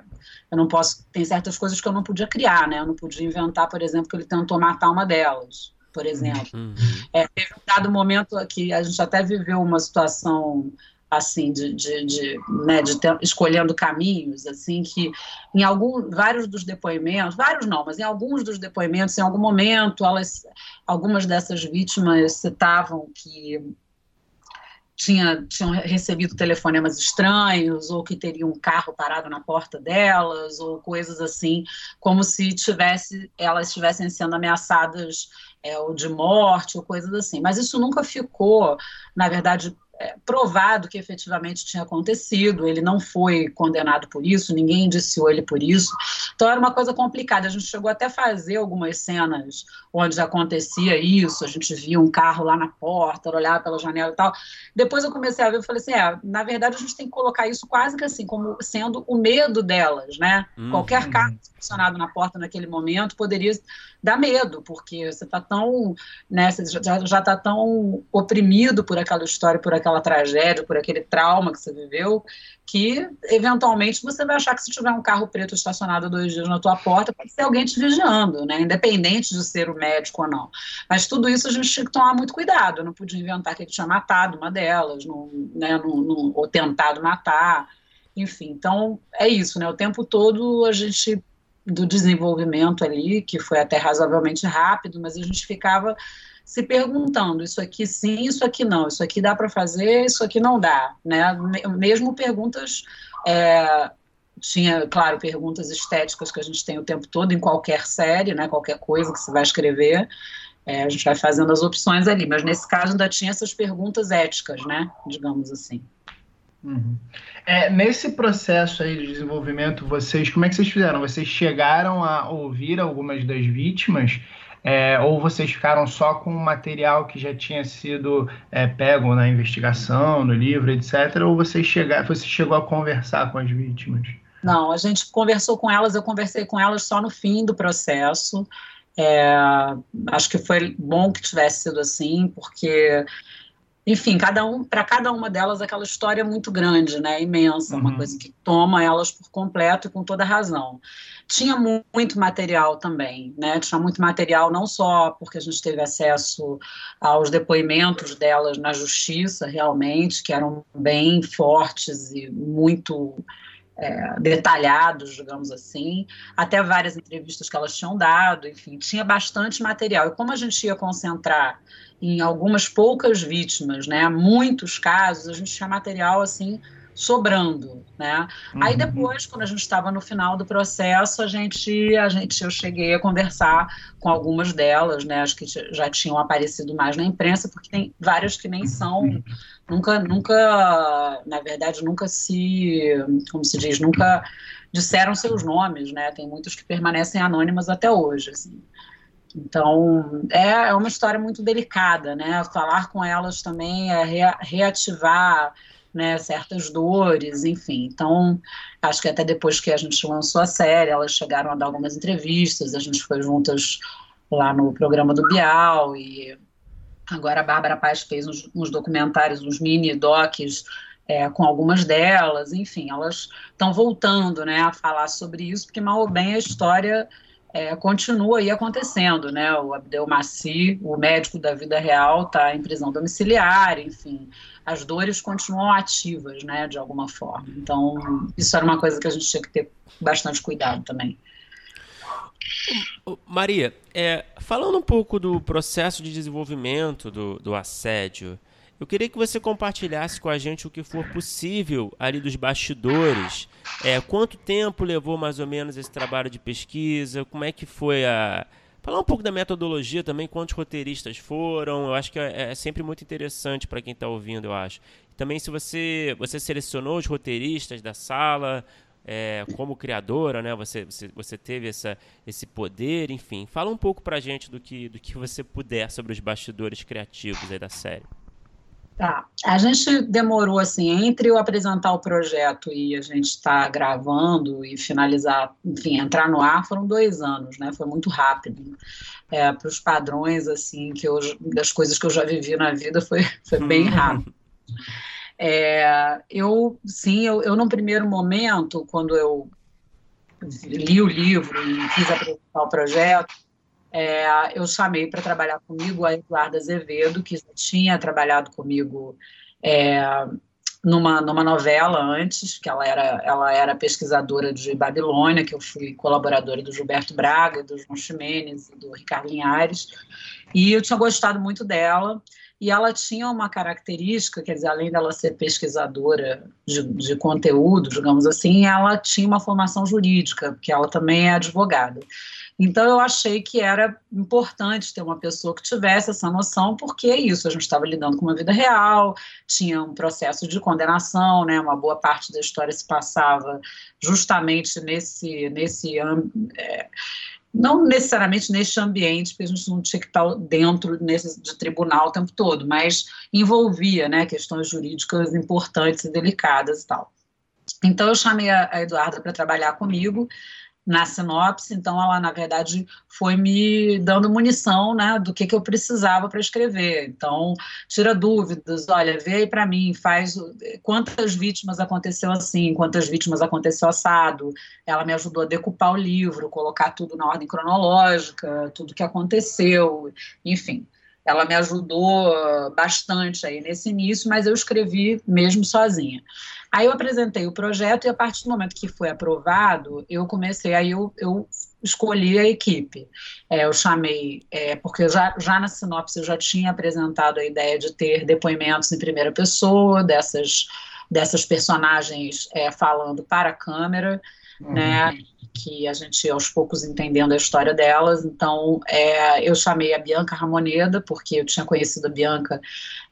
C: eu não posso, tem certas coisas que eu não podia criar, né? Eu não podia inventar, por exemplo, que ele tentou matar uma delas, por exemplo. Uhum. É, teve um dado momento que a gente até viveu uma situação assim de, de, de, né, de ter, escolhendo caminhos assim que em algum vários dos depoimentos vários não mas em alguns dos depoimentos em algum momento elas algumas dessas vítimas citavam que tinha, tinham recebido telefonemas estranhos, ou que teriam um carro parado na porta delas, ou coisas assim, como se tivesse, elas estivessem sendo ameaçadas é, ou de morte, ou coisas assim. Mas isso nunca ficou, na verdade, provado que efetivamente tinha acontecido, ele não foi condenado por isso, ninguém indiciou ele por isso. Então era uma coisa complicada. A gente chegou até a fazer algumas cenas onde acontecia isso, a gente via um carro lá na porta, olhava pela janela e tal. Depois eu comecei a ver e falei assim: é, na verdade a gente tem que colocar isso quase que assim, como sendo o medo delas, né? Uhum. Qualquer carro estacionado na porta naquele momento poderia dar medo, porque você está tão, né, você já está tão oprimido por aquela história, por aquela tragédia, por aquele trauma que você viveu, que eventualmente você vai achar que se tiver um carro preto estacionado dois dias na tua porta, pode ser alguém te vigiando, né, independente de ser o médico ou não. Mas tudo isso a gente tinha que tomar muito cuidado, eu não podia inventar que ele tinha matado uma delas, não, né, não, ou tentado matar, enfim, então é isso, né? O tempo todo a gente do desenvolvimento ali, que foi até razoavelmente rápido, mas a gente ficava se perguntando, isso aqui sim, isso aqui não, isso aqui dá para fazer, isso aqui não dá, né? Mesmo perguntas, é, tinha, claro, perguntas estéticas que a gente tem o tempo todo em qualquer série, né? Qualquer coisa que se vai escrever, é, a gente vai fazendo as opções ali, mas nesse caso ainda tinha essas perguntas éticas, né? Digamos assim.
A: Uhum. É, nesse processo aí de desenvolvimento, vocês, como é que vocês fizeram? Vocês chegaram a ouvir algumas das vítimas? É, ou vocês ficaram só com o material que já tinha sido é, pego na investigação, no livro, etc., ou vocês chegaram, você chegou a conversar com as vítimas?
C: Não, a gente conversou com elas, eu conversei com elas só no fim do processo. É, acho que foi bom que tivesse sido assim, porque enfim, cada um, para cada uma delas aquela história é muito grande, né, imensa, uhum. uma coisa que toma elas por completo e com toda razão. Tinha muito material também, né? Tinha muito material não só porque a gente teve acesso aos depoimentos delas na justiça, realmente, que eram bem fortes e muito é, detalhados, digamos assim, até várias entrevistas que elas tinham dado, enfim, tinha bastante material. E como a gente ia concentrar em algumas poucas vítimas, né? Muitos casos, a gente tinha material assim sobrando, né? Uhum. Aí depois, quando a gente estava no final do processo, a gente, a gente, eu cheguei a conversar com algumas delas, né? Acho que já tinham aparecido mais na imprensa, porque tem várias que nem são, nunca, nunca, na verdade, nunca se, como se diz, nunca disseram seus nomes, né? Tem muitos que permanecem anônimas até hoje, assim. Então, é, é uma história muito delicada, né? Falar com elas também é reativar né, certas dores, enfim. Então, acho que até depois que a gente lançou a série, elas chegaram a dar algumas entrevistas, a gente foi juntas lá no programa do Bial e agora a Bárbara Paz fez uns, uns documentários, uns mini docs é, com algumas delas, enfim, elas estão voltando, né, a falar sobre isso, porque mal ou bem a história é, continua aí acontecendo, né? O Abdel o médico da vida real, está em prisão domiciliar, enfim, as dores continuam ativas, né, de alguma forma. Então, isso era uma coisa que a gente tinha que ter bastante cuidado também.
B: Maria, é, falando um pouco do processo de desenvolvimento do, do assédio, eu queria que você compartilhasse com a gente o que for possível ali dos bastidores. É, quanto tempo levou mais ou menos esse trabalho de pesquisa? Como é que foi a. Falar um pouco da metodologia também, quantos roteiristas foram. Eu acho que é, é sempre muito interessante para quem está ouvindo, eu acho. Também se você, você selecionou os roteiristas da sala, é, como criadora, né? Você, você, você teve essa, esse poder, enfim. Fala um pouco para a gente do que, do que você puder sobre os bastidores criativos aí da série.
C: Tá. A gente demorou assim entre eu apresentar o projeto e a gente estar tá gravando e finalizar, enfim, entrar no ar foram dois anos, né? Foi muito rápido. É, Para os padrões assim que eu, das coisas que eu já vivi na vida foi, foi bem uhum. rápido. É, eu sim, eu, eu no primeiro momento quando eu li o livro e quis apresentar o projeto é, eu chamei para trabalhar comigo a Eduarda Azevedo, que já tinha trabalhado comigo é, numa, numa novela antes, que ela era, ela era pesquisadora de Babilônia, que eu fui colaboradora do Gilberto Braga, do João Ximenes e do Ricardo Linhares, e eu tinha gostado muito dela, e ela tinha uma característica, quer dizer, além dela ser pesquisadora de, de conteúdo, digamos assim, ela tinha uma formação jurídica, porque ela também é advogada. Então eu achei que era importante ter uma pessoa que tivesse essa noção, porque é isso, a gente estava lidando com uma vida real, tinha um processo de condenação, né, uma boa parte da história se passava justamente nesse, nesse é, não necessariamente neste ambiente, porque a gente não tinha que estar dentro nesse, de tribunal o tempo todo, mas envolvia né, questões jurídicas importantes e delicadas e tal. Então eu chamei a, a Eduarda para trabalhar comigo, na sinopse, então ela, na verdade, foi me dando munição né, do que, que eu precisava para escrever. Então, tira dúvidas, olha, vê aí para mim, faz quantas vítimas aconteceu assim, quantas vítimas aconteceu assado. Ela me ajudou a decupar o livro, colocar tudo na ordem cronológica, tudo que aconteceu, enfim ela me ajudou bastante aí nesse início, mas eu escrevi mesmo sozinha. Aí eu apresentei o projeto e a partir do momento que foi aprovado, eu comecei, aí eu, eu escolhi a equipe. É, eu chamei, é, porque já, já na sinopse eu já tinha apresentado a ideia de ter depoimentos em primeira pessoa, dessas, dessas personagens é, falando para a câmera, né? uhum. né? Que a gente aos poucos entendendo a história delas. Então, é, eu chamei a Bianca Ramoneda, porque eu tinha conhecido a Bianca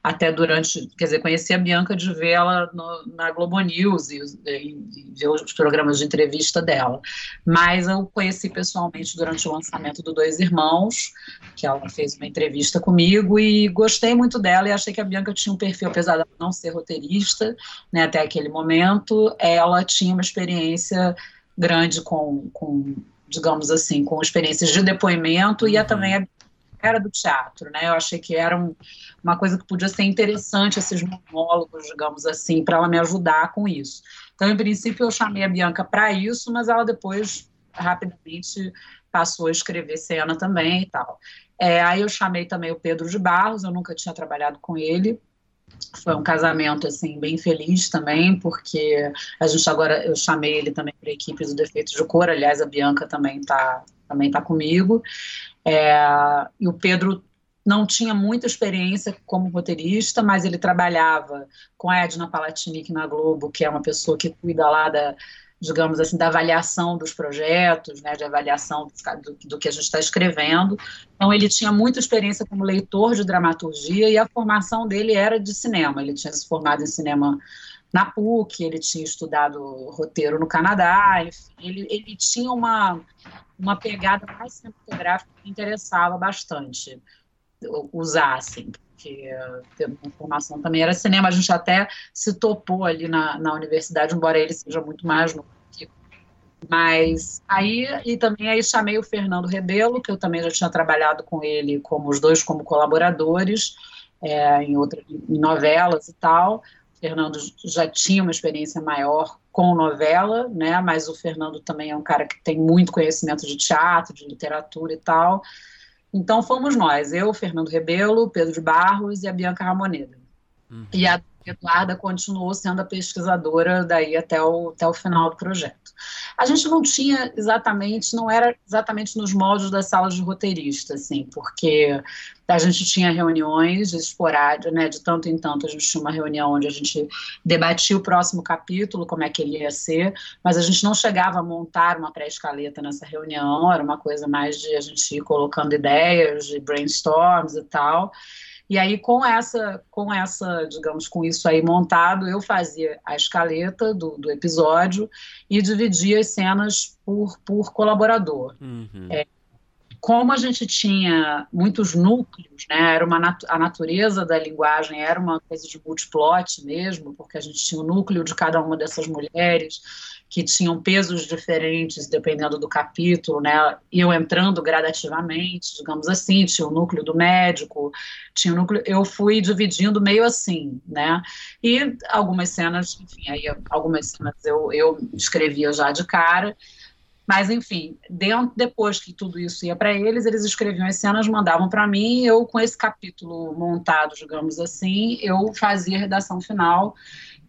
C: até durante, quer dizer, conheci a Bianca de no, na Globo News e, e, e, ver os programas de entrevista dela. Mas eu conheci pessoalmente durante o lançamento do Dois Irmãos, que ela fez uma entrevista comigo e gostei muito dela e achei que a Bianca tinha um perfil, apesar de não ser roteirista, né, até aquele momento, ela tinha uma experiência grande com, com digamos assim, com experiências de depoimento e a, uhum. também a era do teatro, né? Eu achei que era um, uma coisa que podia ser interessante esses monólogos, digamos assim, para ela me ajudar com isso. Então, em princípio, eu chamei a Bianca para isso, mas ela depois rapidamente passou a escrever cena também e tal. É, aí eu chamei também o Pedro de Barros, eu nunca tinha trabalhado com ele, foi um casamento assim bem feliz também, porque a gente agora eu chamei ele também para a equipe do Defeitos de Cor, aliás a Bianca também está também tá comigo. É, e o Pedro não tinha muita experiência como roteirista, mas ele trabalhava com a Edna Palatinic na Globo, que é uma pessoa que cuida lá da, digamos assim, da avaliação dos projetos, né, de avaliação do, do que a gente está escrevendo. Então, ele tinha muita experiência como leitor de dramaturgia e a formação dele era de cinema. Ele tinha se formado em cinema na PUC, ele tinha estudado roteiro no Canadá, enfim, ele, ele tinha uma, uma pegada mais cinematográfica que interessava bastante usar, assim, porque ter uma formação também era cinema, a gente até se topou ali na, na universidade, embora ele seja muito mais novo mas aí, e também aí chamei o Fernando Rebelo, que eu também já tinha trabalhado com ele, como os dois como colaboradores, é, em, outra, em novelas e tal. O Fernando já tinha uma experiência maior com novela, né? Mas o Fernando também é um cara que tem muito conhecimento de teatro, de literatura e tal. Então fomos nós, eu, Fernando Rebelo, Pedro de Barros e a Bianca Ramoneda. Uhum. E a Eduarda continuou sendo a pesquisadora daí até o, até o final do projeto. A gente não tinha exatamente, não era exatamente nos moldes das salas de roteirista, assim, porque a gente tinha reuniões esporádicas, né, de tanto em tanto a gente tinha uma reunião onde a gente debatia o próximo capítulo, como é que ele ia ser, mas a gente não chegava a montar uma pré-escaleta nessa reunião, era uma coisa mais de a gente ir colocando ideias, de brainstorms e tal, e aí, com essa, com essa, digamos, com isso aí montado, eu fazia a escaleta do, do episódio e dividia as cenas por, por colaborador. Uhum. É, como a gente tinha muitos núcleos, né, era uma nat a natureza da linguagem era uma coisa de multiplot mesmo, porque a gente tinha o núcleo de cada uma dessas mulheres, que tinham pesos diferentes dependendo do capítulo, né? Iam entrando gradativamente, digamos assim, tinha o núcleo do médico, tinha o núcleo. Eu fui dividindo meio assim, né? E algumas cenas, enfim, aí algumas cenas eu, eu escrevia já de cara. Mas, enfim, dentro, depois que tudo isso ia para eles, eles escreviam as cenas, mandavam para mim, eu, com esse capítulo montado, digamos assim, eu fazia a redação final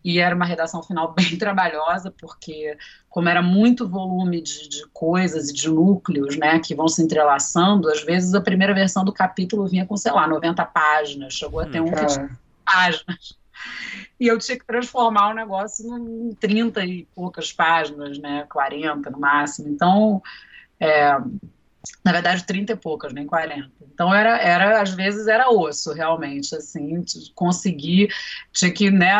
C: e era uma redação final [LAUGHS] bem trabalhosa, porque como era muito volume de, de, coisas e de núcleos, né, que vão se entrelaçando, às vezes a primeira versão do capítulo vinha com, sei lá, 90 páginas, chegou a ter um que tinha páginas. E eu tinha que transformar o negócio em 30 e poucas páginas, né, 40 no máximo. Então, é, na verdade, 30 e poucas, nem 40. Então, era, era, às vezes, era osso, realmente, assim, conseguir, tinha que, né,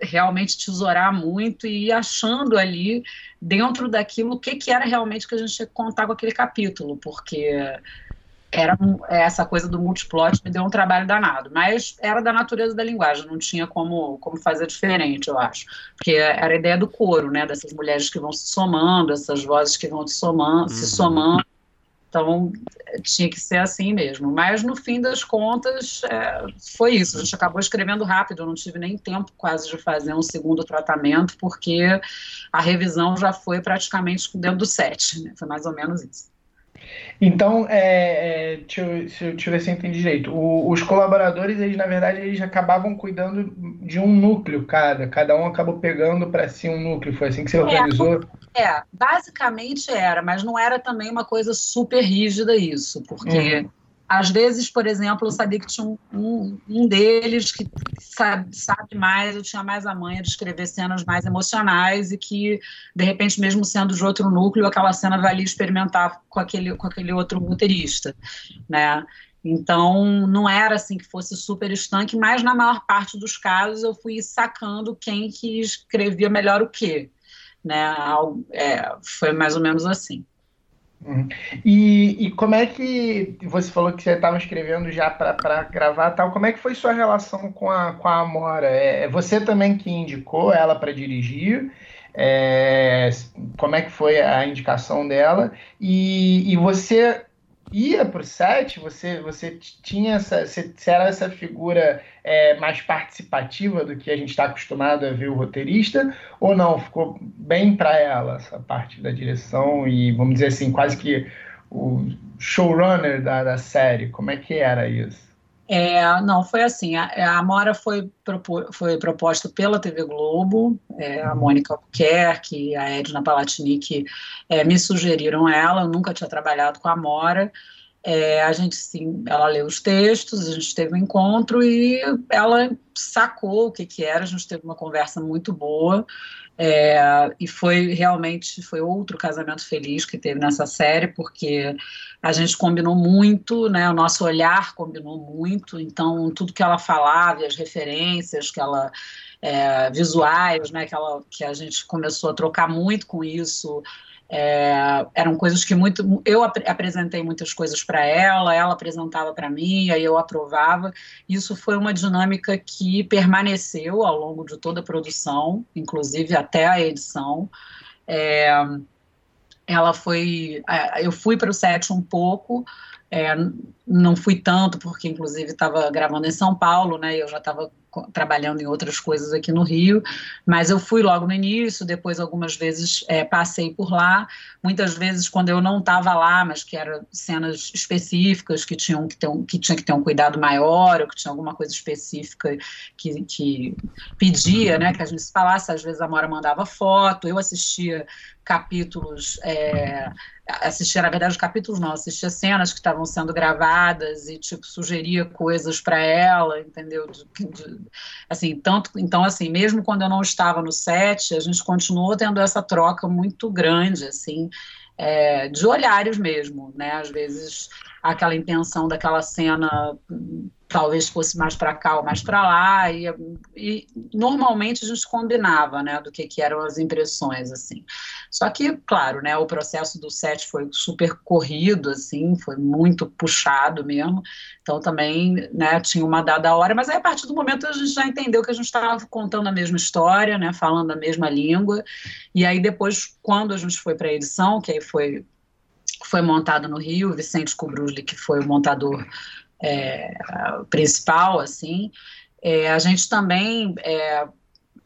C: realmente tesourar muito e ir achando ali dentro daquilo o que, que era realmente que a gente tinha que contar com aquele capítulo, porque era essa coisa do multiplot me deu um trabalho danado, mas era da natureza da linguagem, não tinha como, como fazer diferente, eu acho, porque era a ideia do coro, né, dessas mulheres que vão se somando, essas vozes que vão se somando, uhum. se somando então, tinha que ser assim mesmo. Mas, no fim das contas, é, foi isso. A gente acabou escrevendo rápido, eu não tive nem tempo quase de fazer um segundo tratamento, porque a revisão já foi praticamente dentro do set. Né? Foi mais ou menos isso.
A: Então, é, é, deixa, eu, deixa eu ver se eu entendi direito. O, os colaboradores, eles na verdade, eles acabavam cuidando de um núcleo cada. Cada um acabou pegando para si um núcleo. Foi assim que você é, organizou?
C: É, basicamente era, mas não era também uma coisa super rígida isso, porque uhum. Às vezes, por exemplo, eu sabia que tinha um, um, um deles que sabe, sabe, mais, eu tinha mais a manha de escrever cenas mais emocionais e que, de repente, mesmo sendo de outro núcleo, aquela cena valia experimentar com aquele, com aquele outro roteirista, né? Então, não era assim que fosse super estanque, mas na maior parte dos casos eu fui sacando quem que escrevia melhor o quê né? É, foi mais ou menos assim.
A: Uhum. E, e, como é que você falou que você estava escrevendo já para gravar tal? Como é que foi sua relação com a, com a Amora? É, é você também que indicou ela para dirigir? É, como é que foi a indicação dela? E, e você ia para o set, você, você tinha essa, você, era essa figura é, mais participativa do que a gente está acostumado a ver o roteirista, ou não? Ficou bem para ela essa parte da direção e, vamos dizer assim, quase que o showrunner da, da série? Como é que era isso?
C: É, não, foi assim, a, a Mora foi, propo, foi proposta pela TV Globo, é, a Mônica Albuquerque e a Edna Palatinic é, me sugeriram ela, eu nunca tinha trabalhado com a Mora, É, a gente sim, ela leu os textos, a gente teve um encontro e ela sacou o que que era, a gente teve uma conversa muito boa. É, e foi realmente foi outro casamento feliz que teve nessa série, porque a gente combinou muito, né? O nosso olhar combinou muito, então tudo que ela falava, as referências que ela é, visuais, né? Que, ela, que a gente começou a trocar muito com isso. É, eram coisas que muito eu ap apresentei muitas coisas para ela, ela apresentava para mim, aí eu aprovava. Isso foi uma dinâmica que permaneceu ao longo de toda a produção, inclusive até a edição. É, ela foi, eu fui para o set um pouco, é, não fui tanto porque inclusive estava gravando em São Paulo, né? Eu já estava trabalhando em outras coisas aqui no Rio, mas eu fui logo no início, depois algumas vezes é, passei por lá, muitas vezes quando eu não estava lá, mas que eram cenas específicas que tinham que ter um, que tinha que ter um cuidado maior, ou que tinha alguma coisa específica que, que pedia, né, que a gente se falasse, às vezes a Mora mandava foto, eu assistia capítulos, é, assistia, na verdade, os capítulos não, assistia cenas que estavam sendo gravadas e, tipo, sugeria coisas para ela, entendeu? De, de, assim, tanto, então, assim, mesmo quando eu não estava no set, a gente continuou tendo essa troca muito grande, assim, é, de olhares mesmo, né? Às vezes aquela intenção daquela cena talvez fosse mais para cá ou mais para lá e, e, normalmente a gente combinava né do que, que eram as impressões assim. Só que claro né o processo do set foi super corrido assim foi muito puxado mesmo. Então também né tinha uma dada hora mas aí a partir do momento a gente já entendeu que a gente estava contando a mesma história né falando a mesma língua. E aí depois quando a gente foi para a edição que aí foi foi montado no Rio, Vicente Kubrusli, que foi o montador é, principal, assim, é, a gente também é,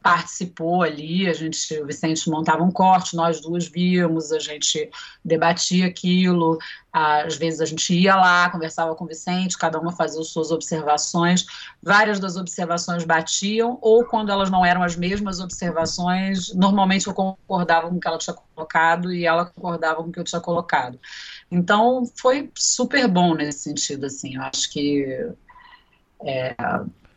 C: participou ali, a gente, o Vicente montava um corte, nós duas víamos, a gente debatia aquilo, às vezes a gente ia lá, conversava com o Vicente, cada uma fazia as suas observações, várias das observações batiam, ou quando elas não eram as mesmas observações, normalmente eu concordava com o que ela tinha colocado e ela concordava com o que eu tinha colocado. Então, foi super bom nesse sentido, assim, eu acho que é,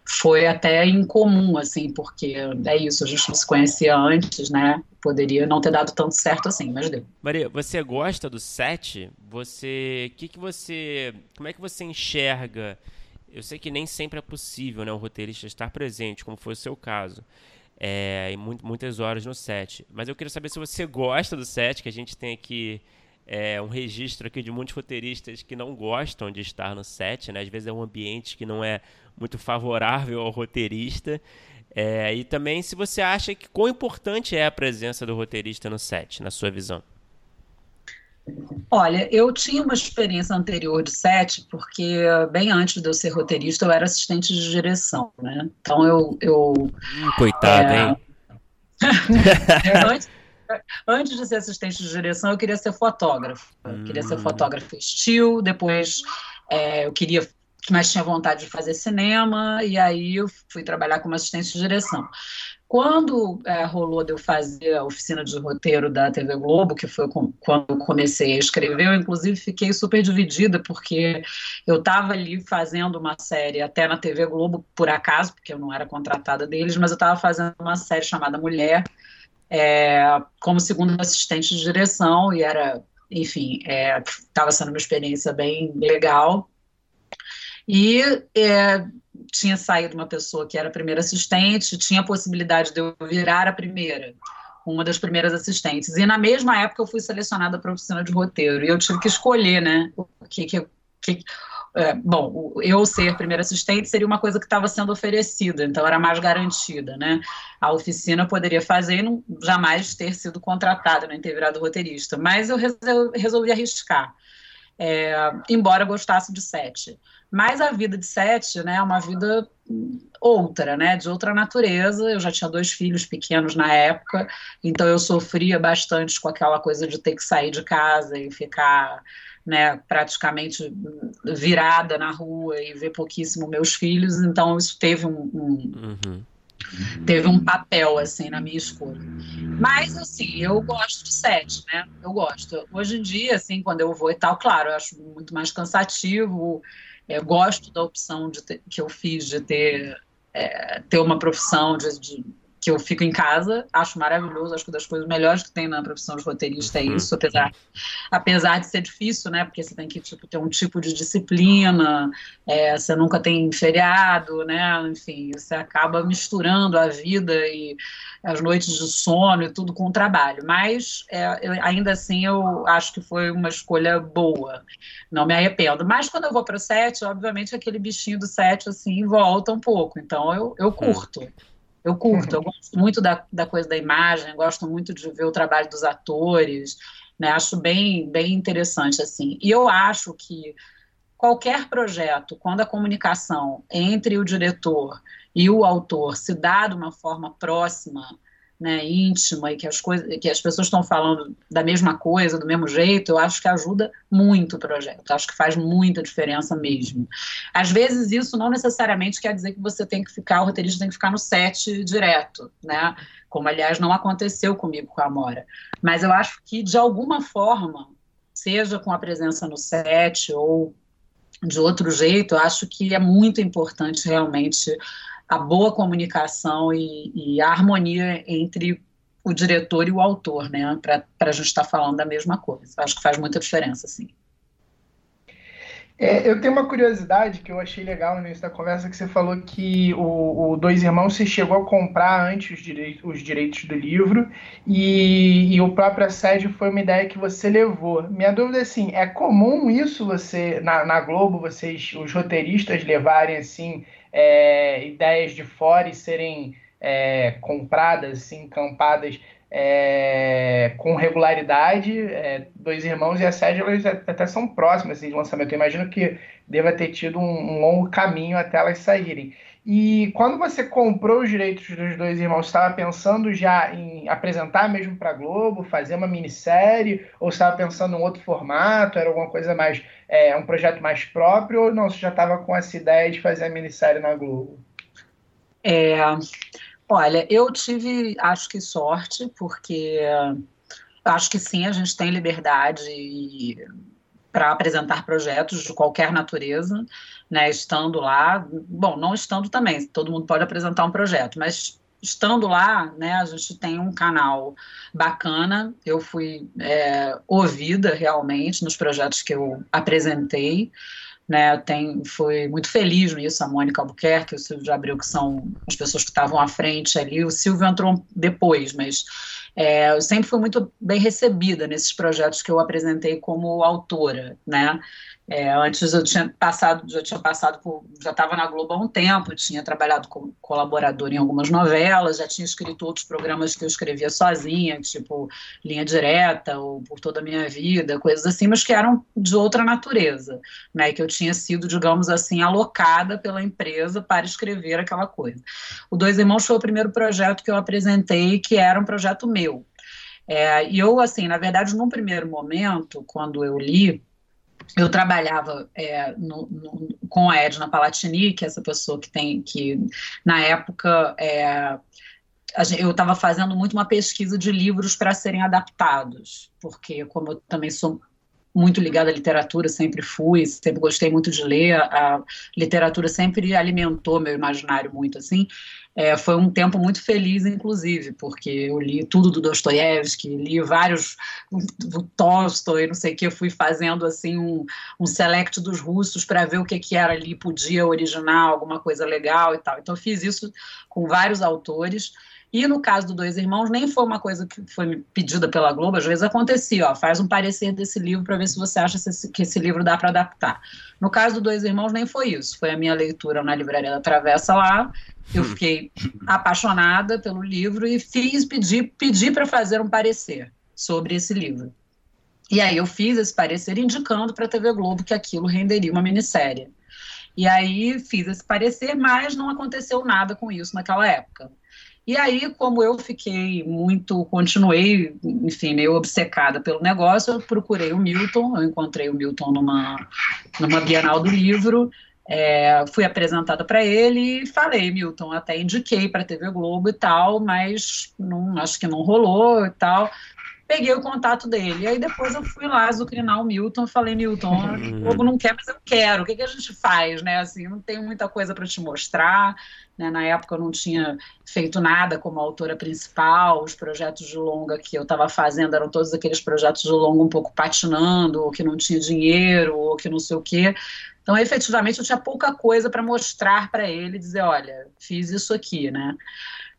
C: foi até incomum, assim, porque é isso, a gente não se conhecia antes, né? Poderia não ter dado tanto certo assim, mas deu.
B: Maria, você gosta do set? Você, que que você, como é que você enxerga? Eu sei que nem sempre é possível, né, o roteirista estar presente, como foi o seu caso, é, em muitas horas no set. Mas eu queria saber se você gosta do set, que a gente tem aqui é, um registro aqui de muitos roteiristas que não gostam de estar no set, né? Às vezes é um ambiente que não é muito favorável ao roteirista. É, e também se você acha que quão importante é a presença do roteirista no set, na sua visão.
C: Olha, eu tinha uma experiência anterior de set, porque bem antes de eu ser roteirista, eu era assistente de direção, né? Então eu. eu
B: hum, coitado, é... hein? [LAUGHS]
C: antes, antes de ser assistente de direção, eu queria ser fotógrafo. Eu queria ser hum. fotógrafo estilo, depois é, eu queria mas tinha vontade de fazer cinema, e aí eu fui trabalhar como assistente de direção. Quando é, rolou de eu fazer a oficina de roteiro da TV Globo, que foi com, quando eu comecei a escrever, eu inclusive fiquei super dividida, porque eu estava ali fazendo uma série, até na TV Globo, por acaso, porque eu não era contratada deles, mas eu estava fazendo uma série chamada Mulher, é, como segunda assistente de direção, e era, enfim, estava é, sendo uma experiência bem legal. E é, tinha saído uma pessoa que era primeira assistente, tinha a possibilidade de eu virar a primeira, uma das primeiras assistentes. E na mesma época eu fui selecionada para a oficina de roteiro. E eu tive que escolher, né? O que, que, que é, bom, eu ser primeira assistente seria uma coisa que estava sendo oferecida, então era mais garantida, né? A oficina poderia fazer e não, jamais ter sido contratada, nem ter virado roteirista. Mas eu resolvi arriscar, é, embora gostasse de sete. Mas a vida de sete, né, é uma vida outra, né, de outra natureza. Eu já tinha dois filhos pequenos na época, então eu sofria bastante com aquela coisa de ter que sair de casa e ficar, né, praticamente virada na rua e ver pouquíssimo meus filhos. Então isso teve um, um, uhum. teve um papel assim na minha escolha. Mas assim, eu gosto de sete, né? Eu gosto. Hoje em dia, assim, quando eu vou e tal, claro, eu acho muito mais cansativo. Eu gosto da opção de ter, que eu fiz de ter é, ter uma profissão de, de que eu fico em casa, acho maravilhoso, acho que das coisas melhores que tem na profissão de roteirista é uhum. isso, apesar, apesar de ser difícil, né, porque você tem que tipo, ter um tipo de disciplina, é, você nunca tem feriado, né, enfim, você acaba misturando a vida e as noites de sono e tudo com o trabalho, mas é, eu, ainda assim eu acho que foi uma escolha boa, não me arrependo, mas quando eu vou para o set, obviamente aquele bichinho do set, assim, volta um pouco, então eu, eu curto. Eu curto, eu gosto muito da, da coisa da imagem, gosto muito de ver o trabalho dos atores, né? Acho bem, bem interessante, assim. E eu acho que qualquer projeto, quando a comunicação entre o diretor e o autor se dá de uma forma próxima, né, íntima e que as coisas, que as pessoas estão falando da mesma coisa, do mesmo jeito, eu acho que ajuda muito o projeto. Acho que faz muita diferença mesmo. Às vezes isso não necessariamente quer dizer que você tem que ficar, o roteirista tem que ficar no set direto, né? Como aliás não aconteceu comigo com a Amora. Mas eu acho que de alguma forma, seja com a presença no set ou de outro jeito, eu acho que é muito importante realmente a boa comunicação e, e a harmonia entre o diretor e o autor, né? Para a gente estar tá falando da mesma coisa. Acho que faz muita diferença, sim.
A: É, eu tenho uma curiosidade que eu achei legal no início da conversa, que você falou que o, o Dois Irmãos você chegou a comprar antes os direitos, os direitos do livro e, e o próprio assédio foi uma ideia que você levou. Minha dúvida é assim, é comum isso você, na, na Globo, vocês, os roteiristas levarem assim é, ideias de fora e serem é, compradas, encampadas é, com regularidade. É, dois irmãos e a sede elas até são próximas assim, de lançamento. Eu imagino que deva ter tido um, um, longo caminho até elas saírem. E quando você comprou os direitos dos dois irmãos, estava pensando já em apresentar mesmo para a Globo, fazer uma minissérie, ou estava pensando em outro formato, era alguma coisa mais, é, um projeto mais próprio, ou não, você já estava com essa ideia de fazer a minissérie na Globo?
C: É, olha, eu tive, acho que sorte, porque acho que sim, a gente tem liberdade para apresentar projetos de qualquer natureza né, estando lá, bom, não estando também, todo mundo pode apresentar um projeto, mas estando lá, né, a gente tem um canal bacana. Eu fui é, ouvida realmente nos projetos que eu apresentei. Né, tem, fui muito feliz nisso, a Mônica Albuquerque, o Silvio de Abreu, que são as pessoas que estavam à frente ali. O Silvio entrou depois, mas é, eu sempre fui muito bem recebida nesses projetos que eu apresentei como autora, né? É, antes eu tinha passado, já tinha passado por, já estava na Globo há um tempo, tinha trabalhado como colaborador em algumas novelas, já tinha escrito outros programas que eu escrevia sozinha, tipo Linha Direta ou Por Toda a Minha Vida, coisas assim, mas que eram de outra natureza, né? Que eu tinha sido, digamos assim, alocada pela empresa para escrever aquela coisa. O Dois Irmãos foi o primeiro projeto que eu apresentei, que era um projeto meu. É, e eu, assim, na verdade, num primeiro momento, quando eu li, eu trabalhava é, no, no, com a Edna Palatini, que é essa pessoa que tem, que na época é, eu estava fazendo muito uma pesquisa de livros para serem adaptados, porque como eu também sou muito ligada à literatura, sempre fui, sempre gostei muito de ler, a literatura sempre alimentou meu imaginário muito, assim, é, foi um tempo muito feliz, inclusive, porque eu li tudo do Dostoiévski, li vários do Tolstói, não sei o que, eu fui fazendo assim um, um select dos russos para ver o que, que era ali, podia original, alguma coisa legal e tal. Então, eu fiz isso com vários autores. E no caso do Dois Irmãos, nem foi uma coisa que foi pedida pela Globo, às vezes acontecia, ó, faz um parecer desse livro para ver se você acha que esse livro dá para adaptar. No caso do Dois Irmãos, nem foi isso. Foi a minha leitura na Livraria da Travessa lá. Eu fiquei apaixonada pelo livro e fiz, pedi, pedi para fazer um parecer sobre esse livro. E aí eu fiz esse parecer indicando para a TV Globo que aquilo renderia uma minissérie. E aí fiz esse parecer, mas não aconteceu nada com isso naquela época. E aí, como eu fiquei muito, continuei, enfim, meio obcecada pelo negócio, eu procurei o Milton, eu encontrei o Milton numa, numa Bienal do Livro, É, fui apresentada para ele e falei, Milton, até indiquei para a TV Globo e tal, mas não, acho que não rolou e tal. Peguei o contato dele. E aí depois eu fui lá azucrinar o Milton falei, Milton, [LAUGHS] o Globo não quer, mas eu quero. O que, que a gente faz, né? Assim, não tenho muita coisa para te mostrar. Né? Na época eu não tinha feito nada como autora principal. Os projetos de longa que eu estava fazendo eram todos aqueles projetos de longa um pouco patinando, ou que não tinha dinheiro, ou que não sei o quê. Então, efetivamente, eu tinha pouca coisa para mostrar para ele, dizer, olha, fiz isso aqui, né?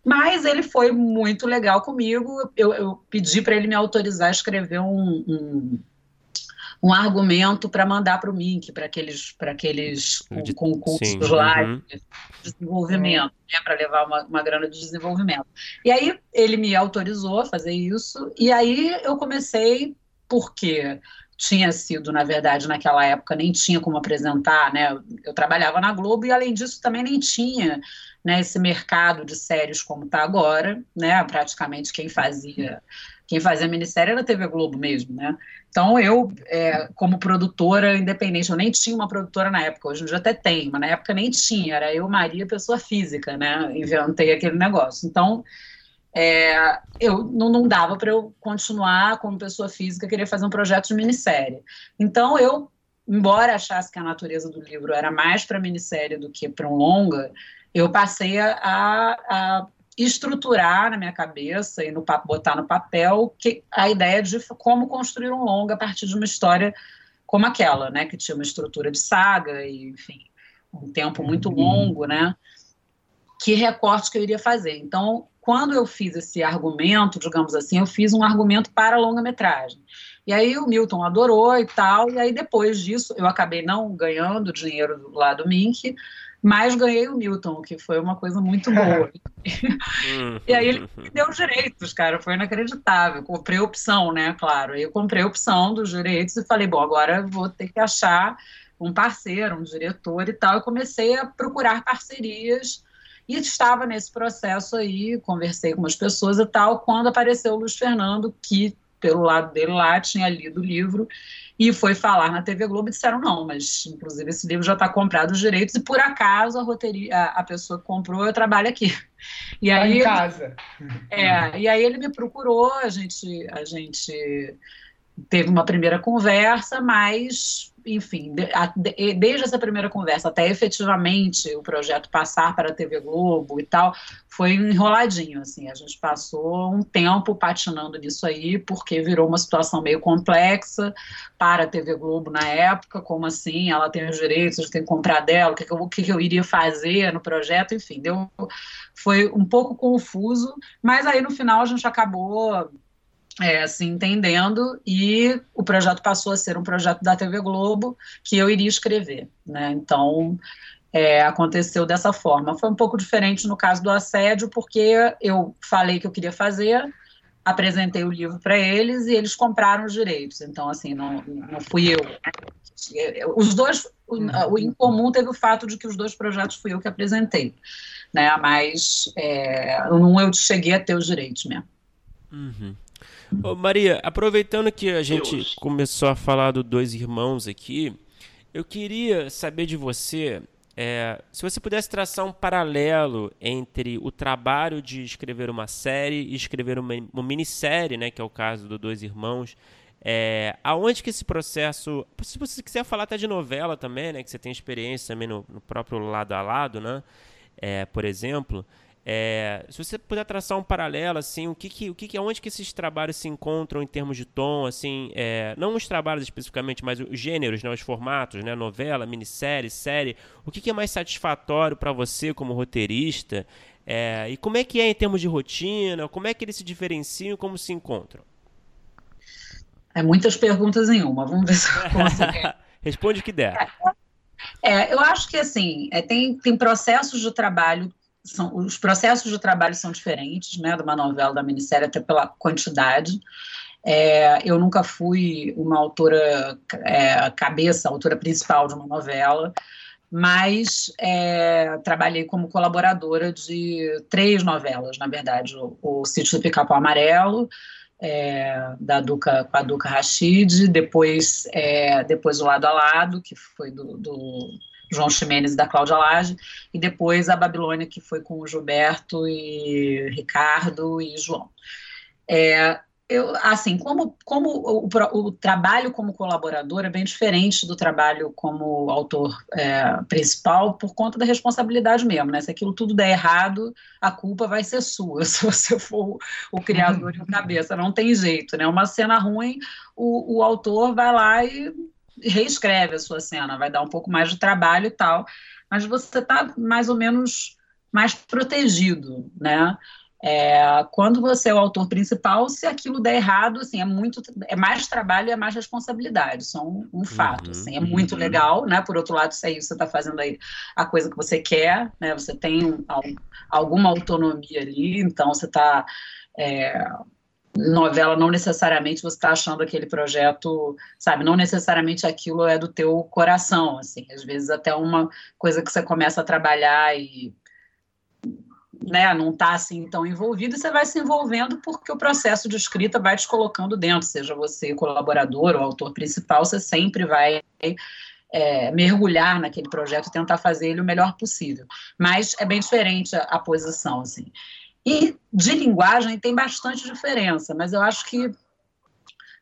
C: Mas ele foi muito legal comigo. Eu, eu pedi para ele me autorizar a escrever um, um, um argumento para mandar para o Mink, para aqueles, aqueles de, concursos sim, lá uhum. de desenvolvimento, né, para levar uma, uma grana de desenvolvimento. E aí ele me autorizou a fazer isso, e aí eu comecei, porque tinha sido, na verdade, naquela época, nem tinha como apresentar, né? Eu trabalhava na Globo e, além disso, também nem tinha né, esse mercado de séries como está agora, né? Praticamente quem fazia quem fazia minissérie era a TV Globo mesmo, né? Então eu, é, como produtora independente, eu nem tinha uma produtora na época, hoje em dia até tem, mas na época nem tinha, era eu, Maria, pessoa física, né? Inventei aquele negócio. Então é, eu não, não dava para eu continuar como pessoa física querer fazer um projeto de minissérie. Então eu, embora achasse que a natureza do livro era mais para minissérie do que para um longa, eu passei a, a, estruturar na minha cabeça e no botar no papel que a ideia de como construir um longa a partir de uma história como aquela, né, que tinha uma estrutura de saga e enfim um tempo muito uhum. longo, né? Que recorte que eu iria fazer. Então quando eu fiz esse argumento, digamos assim, eu fiz um argumento para longa-metragem. E aí o Milton adorou e tal, e aí depois disso eu acabei não ganhando dinheiro lá do Mink, mas ganhei o Milton, que foi uma coisa muito boa. e aí ele me deu os direitos, cara, foi inacreditável. Comprei opção, né, claro. Aí eu comprei opção dos direitos e falei, bom, agora vou ter que achar um parceiro, um diretor e tal. E comecei a procurar parcerias e estava nesse processo aí, conversei com umas pessoas e tal, quando apareceu o Luiz Fernando, que pelo lado dele lá tinha lido o livro e foi falar na TV Globo e disseram não, mas inclusive esse livro já está comprado os direitos e por acaso a roteria, a, a pessoa que comprou eu trabalho aqui.
A: E tá aí em casa.
C: É, e aí ele me procurou, a gente a gente teve uma primeira conversa, mas enfim, de, a, de, desde essa primeira conversa até efetivamente o projeto passar para a TV Globo e tal, foi enroladinho, assim, a gente passou um tempo patinando nisso aí, porque virou uma situação meio complexa para a TV Globo na época, como assim, ela tem os direitos, tem que comprar dela, o que, que, eu, o que, que eu iria fazer no projeto, enfim, deu, foi um pouco confuso, mas aí no final a gente acabou é, se entendendo e o projeto passou a ser um projeto da TV Globo que eu iria escrever, né? Então é, aconteceu dessa forma. Foi um pouco diferente no caso do assédio, porque eu falei que eu queria fazer, apresentei o livro para eles e eles compraram os direitos. Então, assim, não, não fui eu. Os dois, o, o em comum teve o fato de que os dois projetos fui eu que apresentei, né? Mas é, não eu cheguei a ter os direitos mesmo.
B: Uhum. Ô, Maria, aproveitando que a gente Deus. começou a falar do Dois Irmãos aqui, eu queria saber de você é, se você pudesse traçar um paralelo entre o trabalho de escrever uma série e escrever uma, uma minissérie, né, que é o caso do Dois Irmãos, é, aonde que esse processo, se você quiser falar até de novela também, né, que você tem experiência também no, no próprio lado a lado, né, é, por exemplo, é, se você puder traçar um paralelo, assim, o que que, o que que, onde que esses trabalhos se encontram em termos de tom, assim, é, não os trabalhos especificamente, mas os gêneros, né, os formatos, né, novela, minissérie, série, o que que é mais satisfatório para você como roteirista? É, e como é que é em termos de rotina? Como é que eles se diferenciam? Como se encontram?
C: É muitas perguntas em uma. Vamos ver se eu [LAUGHS] consigo.
B: Responde o que der.
C: É, eu acho que assim é, tem, tem processos de trabalho são, os processos de trabalho são diferentes, né, de uma novela, da minissérie, até pela quantidade. É, eu nunca fui uma autora é, cabeça, autora principal de uma novela, mas é, trabalhei como colaboradora de três novelas, na verdade, o, o Sítio do Pica-Pau Amarelo, é, da Duca, com a Duca Rachid, depois, é, depois o Lado a Lado, que foi do, do João Ximenes e da Cláudia Lage, e depois a Babilônia, que foi com o Gilberto e Ricardo e João. É, eu, assim, como, como o, o, trabalho como colaborador é bem diferente do trabalho como autor é, principal por conta da responsabilidade mesmo, né? Se aquilo tudo der errado, a culpa vai ser sua, [LAUGHS] se você for o criador e o cabeça, não tem jeito, né? Uma cena ruim, o, o autor vai lá e reescreve a sua cena, vai dar um pouco mais de trabalho e tal, mas você está mais ou menos mais protegido, né? É, quando você é o autor principal, se aquilo der errado, assim, é muito, é mais trabalho e é mais responsabilidade, isso é um, um fato, uhum, assim, é muito uhum. legal, né, por outro lado, isso aí você está fazendo aí a coisa que você quer, né, você tem um, alguma autonomia ali, então você está, é, novela, não necessariamente você está achando aquele projeto, sabe, não necessariamente aquilo é do teu coração, assim, às vezes até uma coisa que você começa a trabalhar e né, não está assim tão envolvido, você vai se envolvendo porque o processo de escrita vai te colocando dentro, seja você colaborador ou autor principal, você sempre vai é, mergulhar naquele projeto e tentar fazer ele o melhor possível. Mas é bem diferente a, a posição, assim. E de linguagem tem bastante diferença, mas eu acho que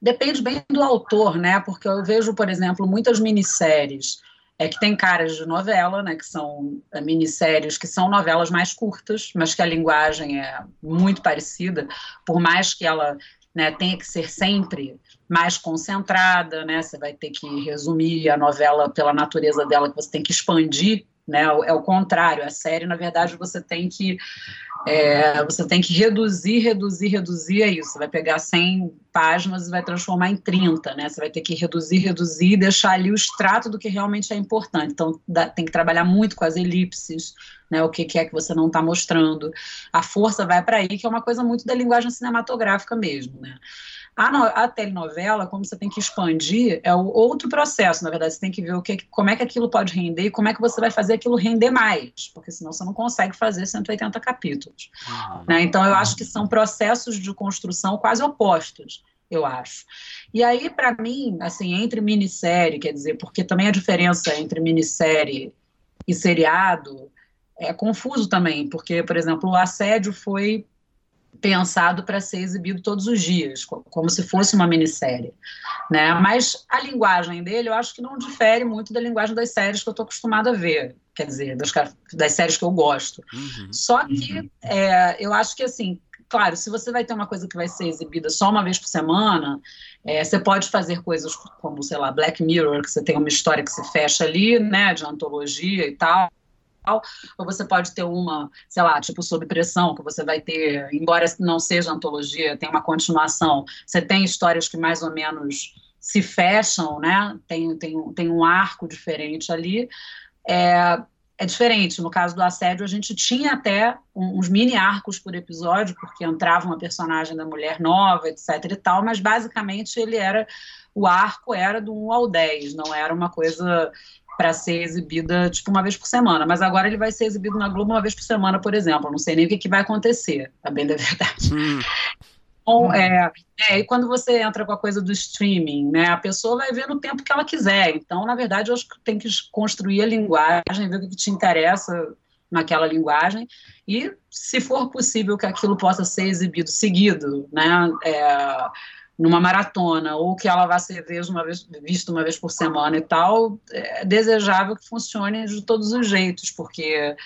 C: depende bem do autor, né? Porque eu vejo, por exemplo, muitas minisséries é que tem caras de novela, né, que são é, minisséries, que são novelas mais curtas, mas que a linguagem é muito parecida, por mais que ela né, tenha que ser sempre mais concentrada, né, você vai ter que resumir a novela pela natureza dela, que você tem que expandir né? É o contrário, a série, na verdade, você tem que é, você tem que reduzir, reduzir, reduzir, é isso. Você vai pegar 100 páginas e vai transformar em 30, né? Você vai ter que reduzir, reduzir e deixar ali o extrato do que realmente é importante. Então, dá, tem que trabalhar muito com as elipses, né? O que, que é que você não está mostrando. A força vai para aí, que é uma coisa muito da linguagem cinematográfica mesmo, né? A, no, a, telenovela, como você tem que expandir, é o outro processo, na verdade, você tem que ver o que, como é que aquilo pode render e como é que você vai fazer aquilo render mais, porque senão você não consegue fazer 180 capítulos. Né? Então, eu acho que são processos de construção quase opostos, eu acho. E aí, para mim, assim, entre minissérie, quer dizer, porque também a diferença entre minissérie e seriado é confuso também, porque, por exemplo, o assédio foi pensado para ser exibido todos os dias, como se fosse uma minissérie. Né? Mas a linguagem dele eu acho que não difere muito da linguagem das séries que eu estou acostumada a ver, quer dizer, das, das séries que eu gosto. Uhum, Só que uhum. é, eu acho que assim. Claro, se você vai ter uma coisa que vai ser exibida só uma vez por semana, é, você pode fazer coisas como, sei lá, Black Mirror, que você tem uma história que se fecha ali, né, de antologia e tal ou você pode ter uma, sei lá, tipo sob pressão, que você vai ter, embora não seja antologia, tem uma continuação, você tem histórias que mais ou menos se fecham, né? Tem, tem, tem um arco diferente ali. É, é diferente. No caso do assédio, a gente tinha até uns mini arcos por episódio, porque entrava uma personagem da mulher nova, etc e tal, mas basicamente ele era. O arco era do 1 ao 10, não era uma coisa para ser exibida tipo uma vez por semana, mas agora ele vai ser exibido na Globo uma vez por semana, por exemplo. Não sei nem o que, que vai acontecer, a bem da verdade. Hum. Então, é, é, e quando você entra com a coisa do streaming, né, a pessoa vai ver no tempo que ela quiser. Então, na verdade, eu acho que tem que construir a linguagem, ver o que te interessa naquela linguagem e, se for possível, que aquilo possa ser exibido seguido, né, é, numa maratona, ou que ela vá ser uma vez, vista uma vez por semana e tal, é desejável que funcione de todos os jeitos, porque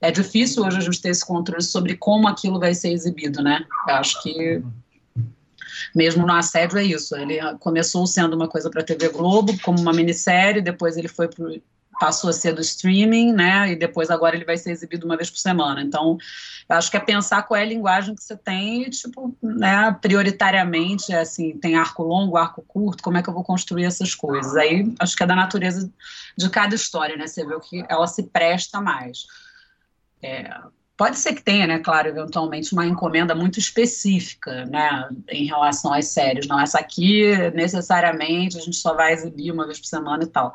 C: é difícil hoje a gente ter esse controle sobre como aquilo vai ser exibido, né? Eu acho que mesmo no assédio é isso. Ele começou sendo uma coisa para a TV Globo, como uma minissérie, depois ele foi para passou a ser do streaming, né? E depois agora ele vai ser exibido uma vez por semana. Então, eu acho que é pensar qual é a linguagem que você tem tipo, né, prioritariamente, assim, tem arco longo, arco curto, como é que eu vou construir essas coisas? Aí, acho que é da natureza de cada história, né? Você vê o que ela se presta mais. É, Pode ser que tenha, né, claro, eventualmente uma encomenda muito específica, né, em relação às séries. Não, essa aqui, necessariamente, a gente só vai exibir uma vez por semana e tal.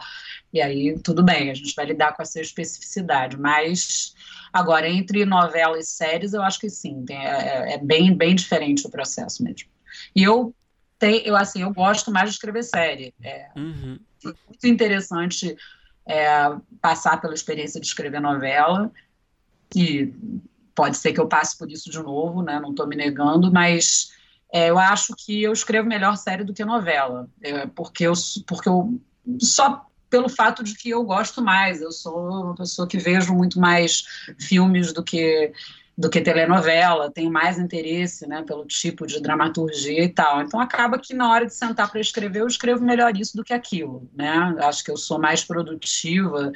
C: E aí, tudo bem, a gente vai lidar com essa especificidade. Mas, agora, entre novela e séries, eu acho que sim, tem, é, é, bem, bem diferente o processo mesmo. E eu, tenho, eu, assim, eu gosto mais de escrever série. É uhum. muito interessante é, passar pela experiência de escrever novela, e pode ser que eu passe por isso de novo, né? Não estou me negando, mas é, eu acho que eu escrevo melhor série do que novela, é, porque eu, porque eu só pelo fato de que eu gosto mais, eu sou uma pessoa que vejo muito mais filmes do que do que telenovela, tenho mais interesse, né, pelo tipo de dramaturgia e tal. Então acaba que na hora de sentar para escrever, eu escrevo melhor isso do que aquilo, né? Acho que eu sou mais produtiva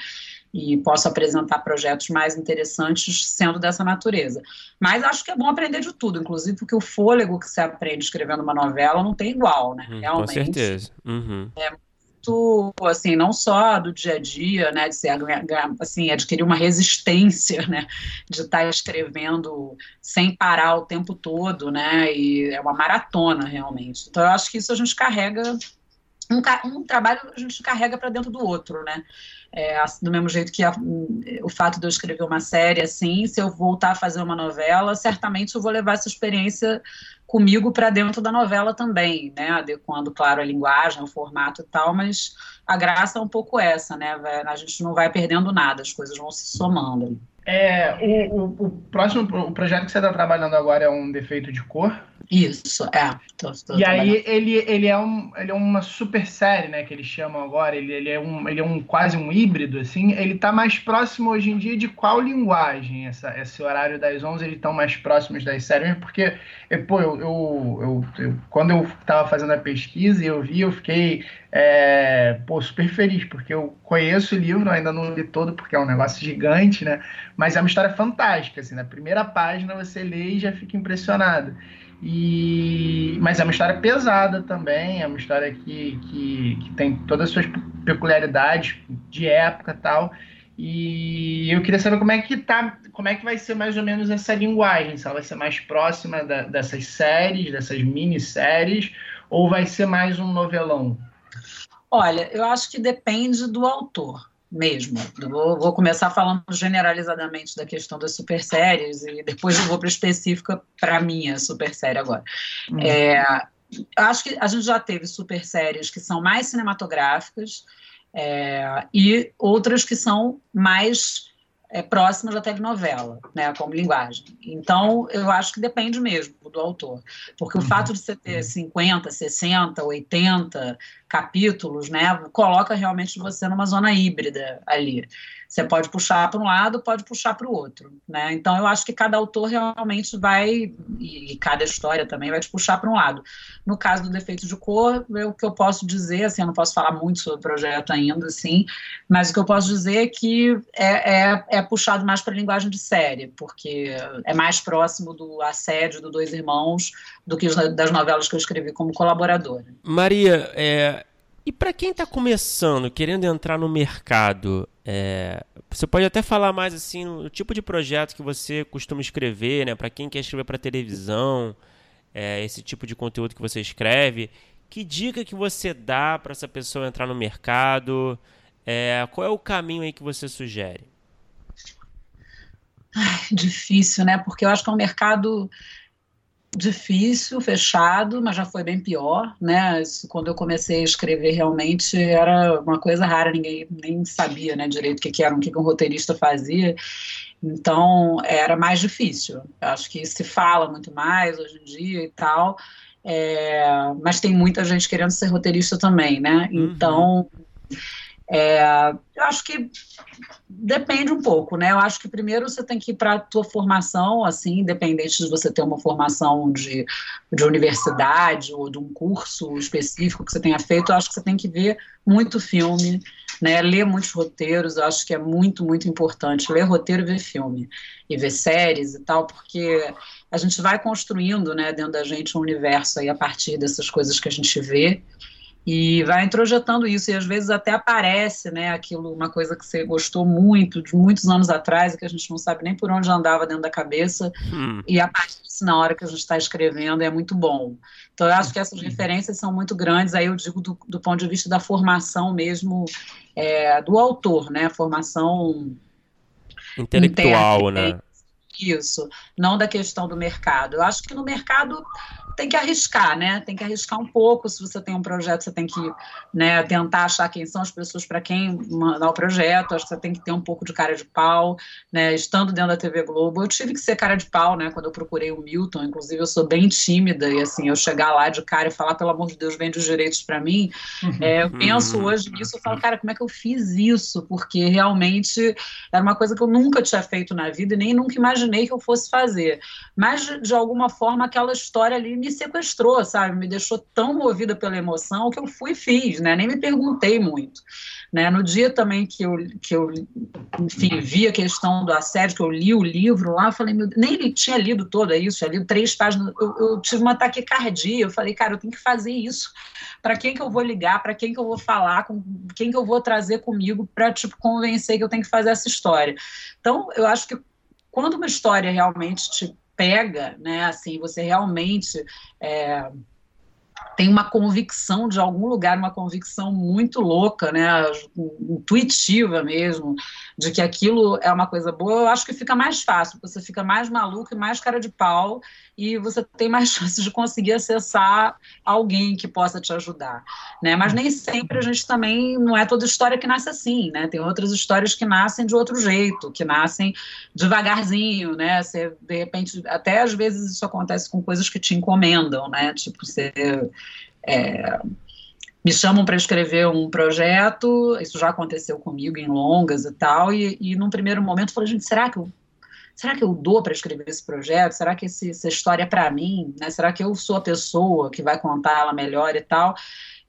C: e posso apresentar projetos mais interessantes sendo dessa natureza. Mas acho que é bom aprender de tudo, inclusive porque o fôlego que você aprende escrevendo uma novela não tem igual, né?
B: Hum, Realmente. Com certeza. Uhum.
C: É muito, assim, não só do dia a dia, né, de ser, assim, adquirir uma resistência, né, de estar escrevendo sem parar o tempo todo, né, e é uma maratona, realmente. Então, eu acho que isso a gente carrega um, um, trabalho a gente carrega para dentro do outro, né? É, do mesmo jeito que a, o fato de eu escrever uma série assim, se eu voltar a fazer uma novela, certamente eu vou levar essa experiência comigo para dentro da novela também, né? Adequando, claro, a linguagem, o formato e tal, mas a graça é um pouco essa, né? A gente não vai perdendo nada, as coisas vão se somando.
A: É, o, o, o próximo o projeto que você está trabalhando agora é um defeito de cor?
C: Isso, é. Tô, tô
A: e aí ele, ele, é um, ele é uma super série, né, que eles chamam agora, ele, ele, é, um, ele é um quase um híbrido, assim, ele está mais próximo hoje em dia de qual linguagem? Essa, esse horário das 11, eles estão mais próximos das séries, porque, pô, eu, eu, eu, eu quando eu estava fazendo a pesquisa e eu vi, eu fiquei, é, pô, super feliz, porque eu conheço o livro, ainda não li todo, porque é um negócio gigante, né, mas é uma história fantástica, assim, na primeira página você lê e já fica impressionado. E, mas é uma história pesada também, é uma história que, que, que tem todas as suas peculiaridades de época e tal. E eu queria saber como é que tá, como é que vai ser mais ou menos essa linguagem, se ela vai ser mais próxima da, dessas séries, dessas minisséries, ou vai ser mais um novelão?
C: Olha, eu acho que depende do autor mesmo. Vou, vou, começar falando generalizadamente da questão das super séries e depois eu vou para específica para minha super série agora. Uhum. É, acho que a gente já teve super séries que são mais cinematográficas é, e outras que são mais é, próximas da telenovela, né, como linguagem. Então, eu acho que depende mesmo do autor, porque o uhum. fato de você ter 50, 60, 80 capítulos, né, coloca realmente você numa zona híbrida ali. Você pode puxar para um lado, pode puxar para o outro, né? Então eu acho que cada autor realmente vai e, cada história também vai te puxar para um lado. No caso do defeito de cor, o que eu posso dizer, assim, eu não posso falar muito sobre o projeto ainda, assim, mas o que eu posso dizer é que é, é, é puxado mais para a linguagem de série, porque é mais próximo do assédio dos dois irmãos do que das novelas que eu escrevi como colaboradora.
B: Maria, é, e para quem está começando, querendo entrar no mercado, é, você pode até falar mais assim o tipo de projeto que você costuma escrever, né? Para quem quer escrever para televisão, é, esse tipo de conteúdo que você escreve. Que dica que você dá para essa pessoa entrar no mercado? É, qual é o caminho aí que você sugere?
C: Ai, difícil, né? Porque eu acho que é um mercado difícil, fechado, mas já foi bem pior, né? Isso, quando eu comecei a escrever, realmente era uma coisa rara, ninguém nem sabia, né, direito o que, que era, o que, que um roteirista fazia. Então, era mais difícil. Acho que se fala muito mais hoje em dia e tal, é, mas tem muita gente querendo ser roteirista também, né? Uhum. É, eu acho que depende um pouco, né? Eu acho que primeiro você tem que ir para a tua formação, assim, independente de você ter uma formação de, de universidade ou de um curso específico que você tenha feito, eu acho que você tem que ver muito filme, né? Ler muitos roteiros, eu acho que é muito, muito importante. Ler roteiro e ver filme. E ver séries e tal, porque a gente vai construindo, né, dentro da gente um universo aí a partir dessas coisas que a gente vê e vai introjetando isso, e às vezes até aparece, né, aquilo, uma coisa que você gostou muito, de muitos anos atrás, e que a gente não sabe nem por onde andava dentro da cabeça, hum. e aparece na hora que a gente está escrevendo, é muito bom. Então, eu acho que essas referências são muito grandes, aí eu digo do, do ponto de vista da formação mesmo é, do autor, né, formação...
B: Intelectual, interna, né?
C: Isso, não da questão do mercado. Eu acho que no mercado tem que arriscar, né? Tem que arriscar um pouco. Se você tem um projeto, você tem que né, tentar achar quem são as pessoas para quem mandar o projeto. Acho que você tem que ter um pouco de cara de pau, né? Estando dentro da TV Globo, eu tive que ser cara de pau, né? Quando eu procurei o Milton, inclusive eu sou bem tímida e assim, eu chegar lá de cara e falar, pelo amor de Deus, vende os direitos para mim. Uhum. É, eu penso hoje nisso, eu falo, cara, como é que eu fiz isso? Porque realmente era uma coisa que eu nunca tinha feito na vida e nem nunca imaginei que eu fosse fazer. Mas de alguma forma aquela história ali me sequestrou, sabe? Me deixou tão movida pela emoção que eu fui e fiz, né? Nem me perguntei muito. Né? No dia também que eu, que eu enfim, vi a questão do assédio, que eu li o livro lá, falei, meu, nem ele tinha lido todo isso, tinha lido três páginas, eu, eu tive uma taquicardia, eu falei, cara, eu tenho que fazer isso. Para quem que eu vou ligar, para quem que eu vou falar, com quem que eu vou trazer comigo para tipo convencer que eu tenho que fazer essa história. Então, eu acho que quando uma história realmente te pega, né, assim, você realmente é, tem uma convicção de algum lugar, uma convicção muito louca, né, intuitiva mesmo, de que aquilo é uma coisa boa, eu acho que fica mais fácil, você fica mais maluco e mais cara de pau, e você tem mais [LAUGHS] chances de conseguir acessar alguém que possa te ajudar, né? Mas nem sempre a gente também não é toda história que nasce assim, né? Tem outras histórias que nascem de outro jeito, que nascem devagarzinho, né? Você de repente, até às vezes isso acontece com coisas que te encomendam, né? Tipo você é, me chamam para escrever um projeto, isso já aconteceu comigo em longas e tal, e, e num primeiro momento eu falei, gente, será que eu será que eu dou para escrever esse projeto? Será que esse, essa história é para mim? Né? Será que eu sou a pessoa que vai contar ela melhor e tal?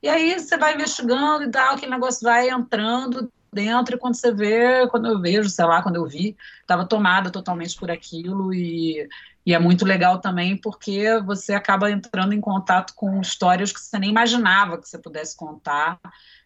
C: E aí você vai investigando e tal, aquele negócio vai entrando dentro e quando você vê, quando eu vejo, sei lá, quando eu vi, estava tomada totalmente por aquilo e, e é muito legal também porque você acaba entrando em contato com histórias que você nem imaginava que você pudesse contar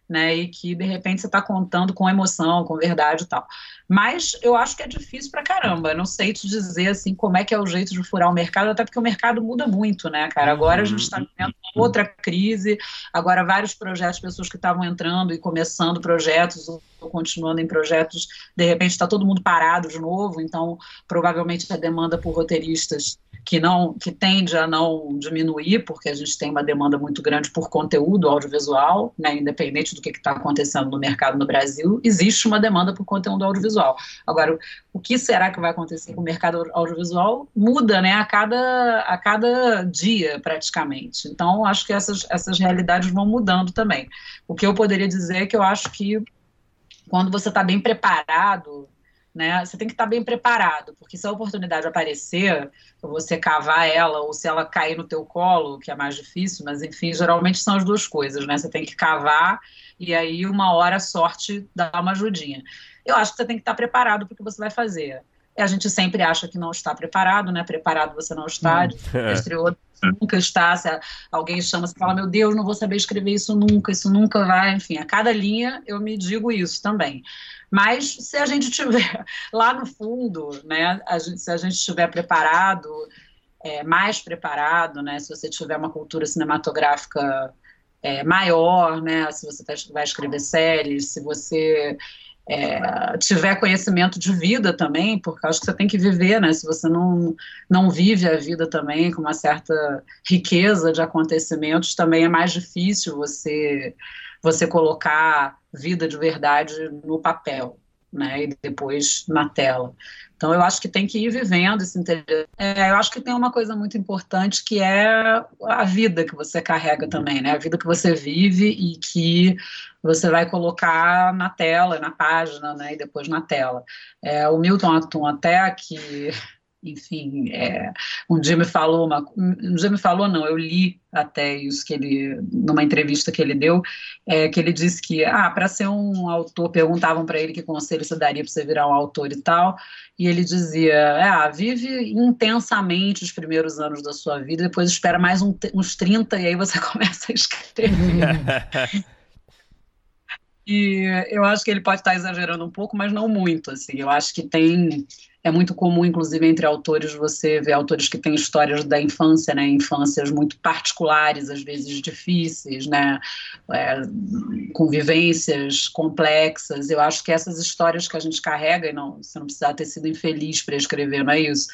C: né? E que de repente você está contando com emoção, com verdade e tal. Mas eu acho que é difícil pra caramba. Eu não sei te dizer assim como é que é o jeito de furar o mercado, até porque o mercado muda muito, né, cara? Agora a gente está uhum. vivendo outra crise, agora vários projetos, pessoas que estavam entrando e começando projetos ou continuando em projetos, de repente está todo mundo parado de novo, então provavelmente a demanda por roteiristas que não que tende a não diminuir, porque a gente tem uma demanda muito grande por conteúdo audiovisual, né, independente do que está acontecendo no mercado no Brasil, existe uma demanda por conteúdo audiovisual. Agora, o que será que vai acontecer com o mercado audiovisual muda, né, a cada a cada dia praticamente. Então, acho que essas essas realidades vão mudando também. O que eu poderia dizer é que eu acho que quando você está bem preparado né? Você tem que estar bem preparado, porque se a oportunidade aparecer, você cavar ela ou se ela cair no teu colo, que é mais difícil, mas enfim, geralmente são as duas coisas, né? Você tem que cavar e aí uma hora a sorte dá uma ajudinha. Eu acho que você tem que estar preparado para o que você vai fazer. A gente sempre acha que não está preparado, né? Preparado você não está, hum. [LAUGHS] entre outros nunca está, se alguém chama, você fala, meu Deus, não vou saber escrever isso nunca, isso nunca vai, enfim, a cada linha eu me digo isso também. Mas se a gente tiver [LAUGHS] lá no fundo, né, a gente, se a gente estiver preparado, é, mais preparado, né, se você tiver uma cultura cinematográfica é, maior, né, se você tá, vai escrever séries, se você é, tiver conhecimento de vida também, porque acho que você tem que viver, né? Se você não, não vive a vida também com uma certa riqueza de acontecimentos, também é mais difícil você você colocar vida de verdade no papel, né, e depois na tela. Então eu acho que tem que ir vivendo esse interesse. É, eu acho que tem uma coisa muito importante que é a vida que você carrega também, né, a vida que você vive e que você vai colocar na tela, na página, né, e depois na tela. É, o Milton Atum até que enfim, é, um dia me falou uma, um dia me falou não, eu li até isso que ele, numa entrevista que ele deu, é, que ele disse que, ah, para ser um autor, perguntavam para ele que conselho você daria para você virar um autor e tal, e ele dizia, ah, vive intensamente os primeiros anos da sua vida, depois espera mais um, uns 30 e aí você [LAUGHS] começa a escrever. [LAUGHS] e eu acho que ele pode estar exagerando um pouco, mas não muito, assim, eu acho que tem é muito comum, inclusive, entre autores, você ver autores que têm histórias da infância, né? Infâncias muito particulares, às vezes difíceis, né? É, convivências complexas. Eu acho que essas histórias que a gente carrega, e não, você não precisa ter sido infeliz para escrever, não é isso.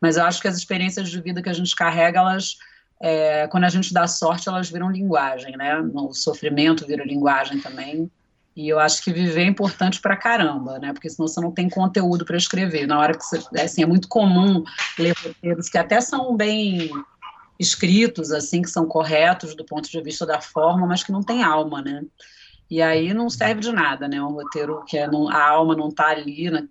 C: Mas eu acho que as experiências de vida que a gente carrega, elas é, quando a gente dá sorte, elas viram linguagem, né? O sofrimento vira linguagem também. E eu acho que viver é importante pra caramba, né? Porque senão você não tem conteúdo para escrever. Na hora que você. Assim, é muito comum ler roteiros que até são bem escritos, assim, que são corretos do ponto de vista da forma, mas que não tem alma, né? E aí não serve de nada, né? Um roteiro que é, não, a alma não está ali na,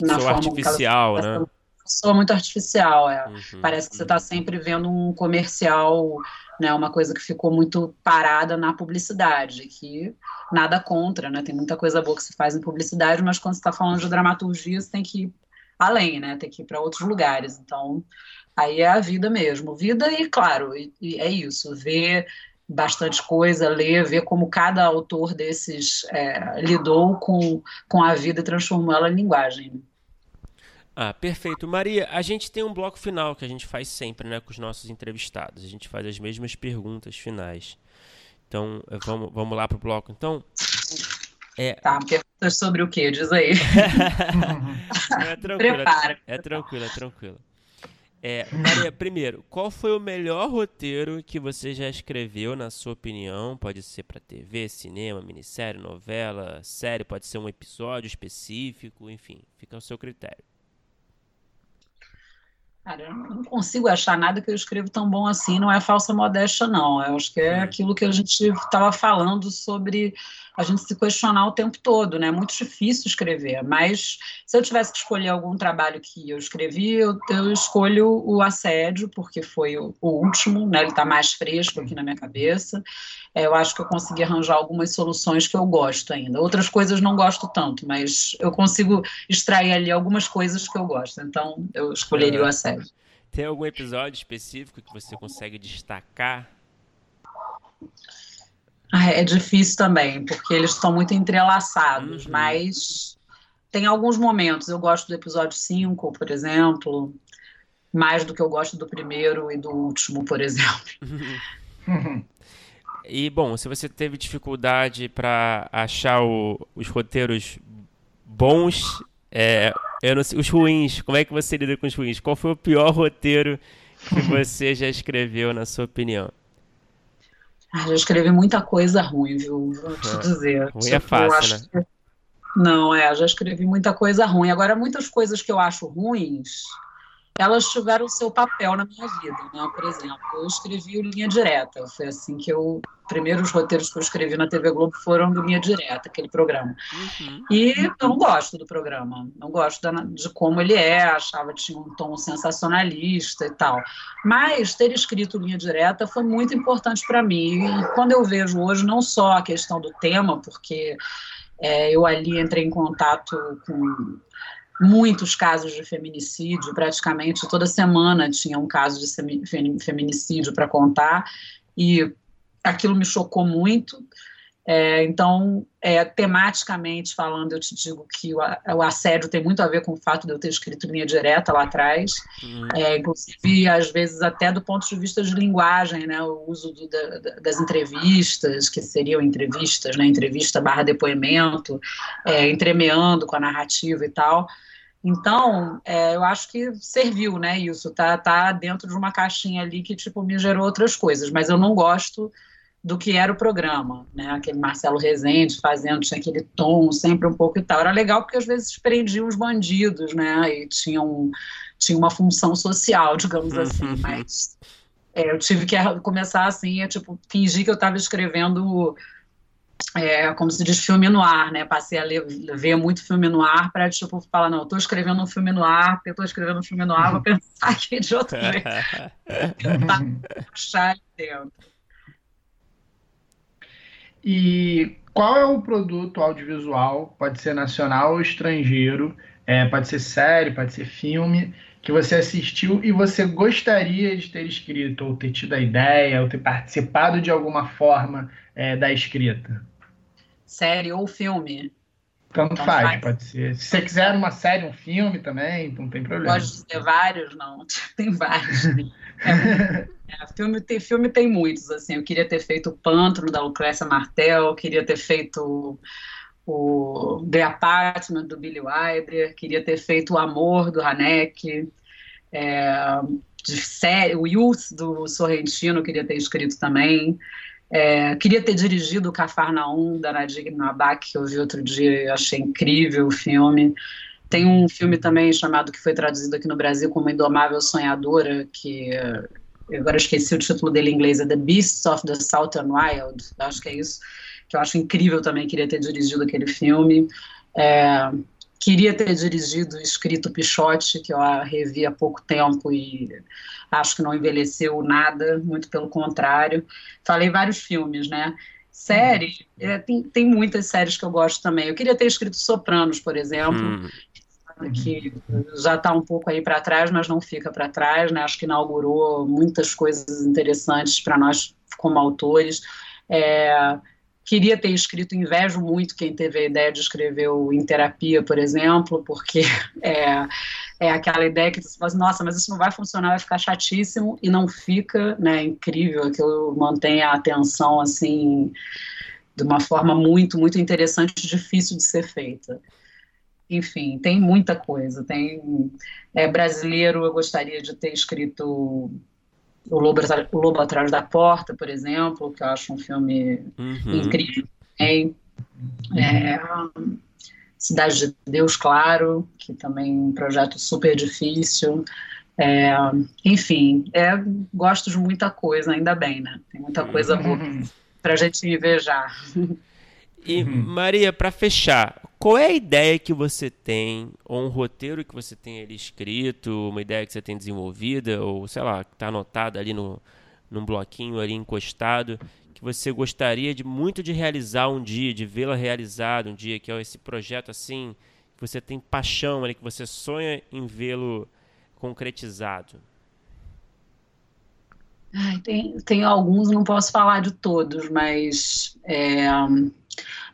C: na forma
B: artificial, ela, né?
C: Soa muito artificial, é. Uhum, Parece que você está sempre vendo um comercial, né? Uma coisa que ficou muito parada na publicidade, que nada contra, né? Tem muita coisa boa que se faz em publicidade, mas quando você está falando de dramaturgia, você tem que ir além, né? Tem que ir para outros lugares. Então, aí é a vida mesmo. Vida e, claro, e, e é isso, ver bastante coisa, ler, ver como cada autor desses é, lidou com, com a vida e transformou ela em linguagem.
B: Ah, perfeito. Maria, a gente tem um bloco final que a gente faz sempre né, com os nossos entrevistados. A gente faz as mesmas perguntas finais. Então, vamos, vamos lá para o bloco. Então,
C: é... Tá, perguntas sobre o que? Diz aí. [LAUGHS]
B: é tranquilo, Prepara. É, é tranquilo, é tranquilo. É, Maria, primeiro, qual foi o melhor roteiro que você já escreveu, na sua opinião? Pode ser para TV, cinema, minissérie, novela, série, pode ser um episódio específico, enfim, fica ao seu critério.
C: Cara, eu não consigo achar nada que eu escrevo tão bom assim, não é falsa modéstia, não. Eu acho que é aquilo que a gente estava falando sobre a gente se questionar o tempo todo, né? É muito difícil escrever, mas se eu tivesse que escolher algum trabalho que eu escrevi, eu, eu escolho o Assédio, porque foi o, o último, né? Ele está mais fresco aqui na minha cabeça. É, eu acho que eu consegui arranjar algumas soluções que eu gosto ainda. Outras coisas não gosto tanto, mas eu consigo extrair ali algumas coisas que eu gosto. Então, eu escolheria o Assédio.
B: Tem algum episódio específico que você consegue destacar?
C: Ah, é difícil também, porque eles estão muito entrelaçados, uhum. mas tem alguns momentos. Eu gosto do episódio 5, por exemplo, mais do que eu gosto do primeiro e do último, por exemplo. [LAUGHS]
B: E, bom, se você teve dificuldade para achar o, os roteiros bons, é, sei, os ruins, como é que você lida com os ruins? Qual foi o pior roteiro que [LAUGHS] você já escreveu, na sua opinião?
C: Ah, já escrevi muita coisa ruim, viu? Vou te é. dizer.
B: Ruim é tipo, é fácil, né? Que...
C: Não, é, já escrevi muita coisa ruim. Agora, muitas coisas que eu acho ruins, elas tiveram o seu papel na minha vida, né? Por exemplo, eu escrevi o Linha Direta. Foi assim que eu primeiros roteiros que eu escrevi na TV Globo foram do Linha Direta, aquele programa. Uhum. E eu não gosto do programa, não gosto da, de como ele é, achava que tinha um tom sensacionalista e tal. Mas ter escrito Linha Direta foi muito importante para mim. E quando eu vejo hoje, não só a questão do tema, porque é, eu ali entrei em contato com muitos casos de feminicídio, praticamente toda semana tinha um caso de feminicídio para contar, e aquilo me chocou muito. É, então, é, tematicamente falando, eu te digo que o, o, assédio tem muito a ver com o fato de eu ter escrito linha direta lá atrás, uhum. é, inclusive, às vezes, até do ponto de vista de linguagem, né, o uso do, da, das entrevistas, que seriam entrevistas, né, entrevista barra depoimento, é, entremeando com a narrativa e tal. Então, é, eu acho que serviu, né, isso, tá, tá dentro de uma caixinha ali que, tipo, me gerou outras coisas, mas eu não gosto do que era o programa, né? Aquele Marcelo Rezende fazendo, tinha aquele tom sempre um pouco e tal. Era legal porque às vezes prendiam os bandidos, né? E tinham, tinha uma função social, digamos uhum. assim. Mas é, eu tive que começar assim, é, tipo, fingir que eu estava escrevendo é, como se diz, filme no ar, né? Passei a ler, ver muito filme no ar para, tipo, falar, não, estou escrevendo um filme no ar, porque estou escrevendo um filme no ar, vou [LAUGHS] pensar aqui de outro jeito. [LAUGHS] Tentar achar dentro.
A: E qual é o produto audiovisual, pode ser nacional ou estrangeiro, é, pode ser série, pode ser filme, que você assistiu e você gostaria de ter escrito, ou ter tido a ideia, ou ter participado de alguma forma é, da escrita?
C: Série ou filme?
A: Tanto, Tanto faz, faz, pode ser. Se você quiser uma série, um filme também, não tem problema.
C: Pode ter vários, não. [LAUGHS] Tem vários. É, [LAUGHS] é, filme, tem, filme tem muitos, assim. Eu queria ter feito o Pântano, da Lucrécia Martel, queria ter feito o The Apartment, do Billy Wilder, queria ter feito o Amor, do Haneck. É, série, o Youth do Sorrentino, queria ter escrito também. É, queria ter dirigido o Cafarnaum, da Nadir Nabak, que eu vi outro dia e achei incrível o filme. Tem um filme também chamado, que foi traduzido aqui no Brasil como Indomável Sonhadora, que agora esqueci o título dele em inglês, é The Beasts of the Southern Wild, acho que é isso, que eu acho incrível também, queria ter dirigido aquele filme. É, queria ter dirigido e escrito Pichote, que eu revi há pouco tempo e acho que não envelheceu nada, muito pelo contrário. Falei vários filmes, né? Série, uhum. é, tem, tem muitas séries que eu gosto também. Eu queria ter escrito Sopranos, por exemplo, hum. Que já está um pouco aí para trás, mas não fica para trás, né? Acho que inaugurou muitas coisas interessantes para nós como autores. É, Queria ter escrito, invejo muito quem teve a ideia de escrever o Em Terapia, por exemplo, porque [LAUGHS] é, é aquela ideia que você fala assim, nossa, mas isso não vai funcionar, vai ficar chatíssimo, e não fica, né, incrível, aquilo mantém a atenção, assim, de uma forma muito, muito interessante, difícil de ser feita. Enfim, tem muita coisa, tem é, brasileiro, eu gostaria de ter escrito o Lobo, o Lobo Atrás da Porta, por exemplo, que eu acho um filme uhum. incrível. É, é, Cidade de Deus, claro, que também é um projeto super difícil. É, enfim, é, gosto de muita coisa, ainda bem, né? Tem muita coisa boa uhum. para a gente invejar.
B: E, Maria, para fechar, qual é a ideia que você tem, ou um roteiro que você tem ali escrito, uma ideia que você tem desenvolvida, ou sei lá, que está anotada ali no, num bloquinho ali encostado, que você gostaria de muito de realizar um dia, de vê-la realizada um dia, que é esse projeto assim, que você tem paixão ali, que você sonha em vê-lo concretizado?
C: Ai, tem, tem alguns, não posso falar de todos, mas é,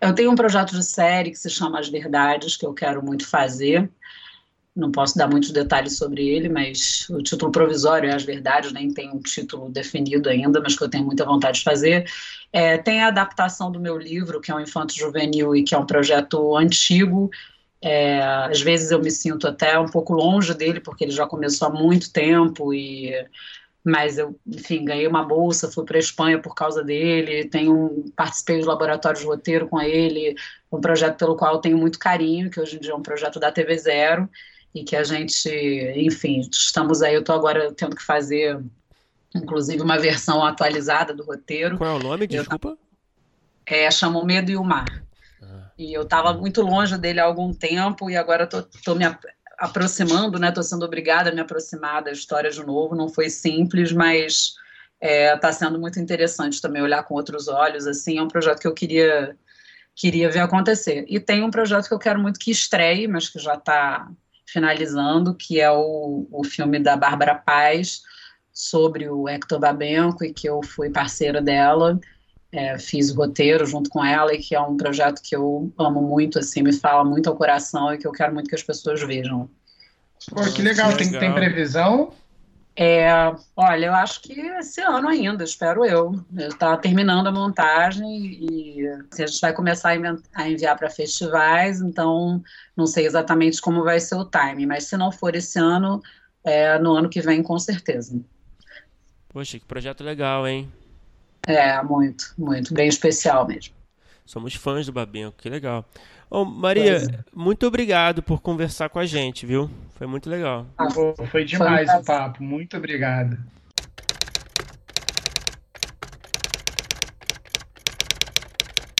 C: eu tenho um projeto de série que se chama As Verdades, que eu quero muito fazer. Não posso dar muitos detalhes sobre ele, mas o título provisório é As Verdades, nem tem um título definido ainda, mas que eu tenho muita vontade de fazer. É, tem a adaptação do meu livro, que é um Infanto Juvenil e que é um projeto antigo. É, às vezes eu me sinto até um pouco longe dele, porque ele já começou há muito tempo e mas eu, enfim, ganhei uma bolsa, fui para a Espanha por causa dele, tenho, participei do laboratório de roteiro com ele, um projeto pelo qual eu tenho muito carinho, que hoje em dia é um projeto da TV Zero, e que a gente, enfim, estamos aí, eu estou agora tendo que fazer, inclusive, uma versão atualizada do roteiro.
B: Qual é o nome, desculpa?
C: É, chama O Medo e o Mar. Ah. E eu estava muito longe dele há algum tempo, e agora estou me aproximando, né? Estou sendo obrigada a me aproximar da história de novo. Não foi simples, mas está é, sendo muito interessante também olhar com outros olhos. Assim, é um projeto que eu queria queria ver acontecer. E tem um projeto que eu quero muito que estreie, mas que já está finalizando, que é o, o filme da Bárbara Paz sobre o Hector Babenco e que eu fui parceira dela é, fiz o roteiro junto com ela e que é um projeto que eu amo muito, assim, me fala muito ao coração e que eu quero muito que as pessoas vejam.
A: Pô, que legal, que tem, legal. tem previsão?
C: É, olha, eu acho que esse ano ainda, espero eu. Está terminando a montagem e assim, a gente vai começar a enviar para festivais, então não sei exatamente como vai ser o timing, mas se não for esse ano, é no ano que vem com certeza.
B: Poxa, que projeto legal, hein?
C: É, muito, muito. Bem especial mesmo.
B: Somos fãs do Babenco, que legal. Oh, Maria, é. muito obrigado por conversar com a gente, viu? Foi muito legal.
A: Ah, foi demais foi o papo. Muito obrigado.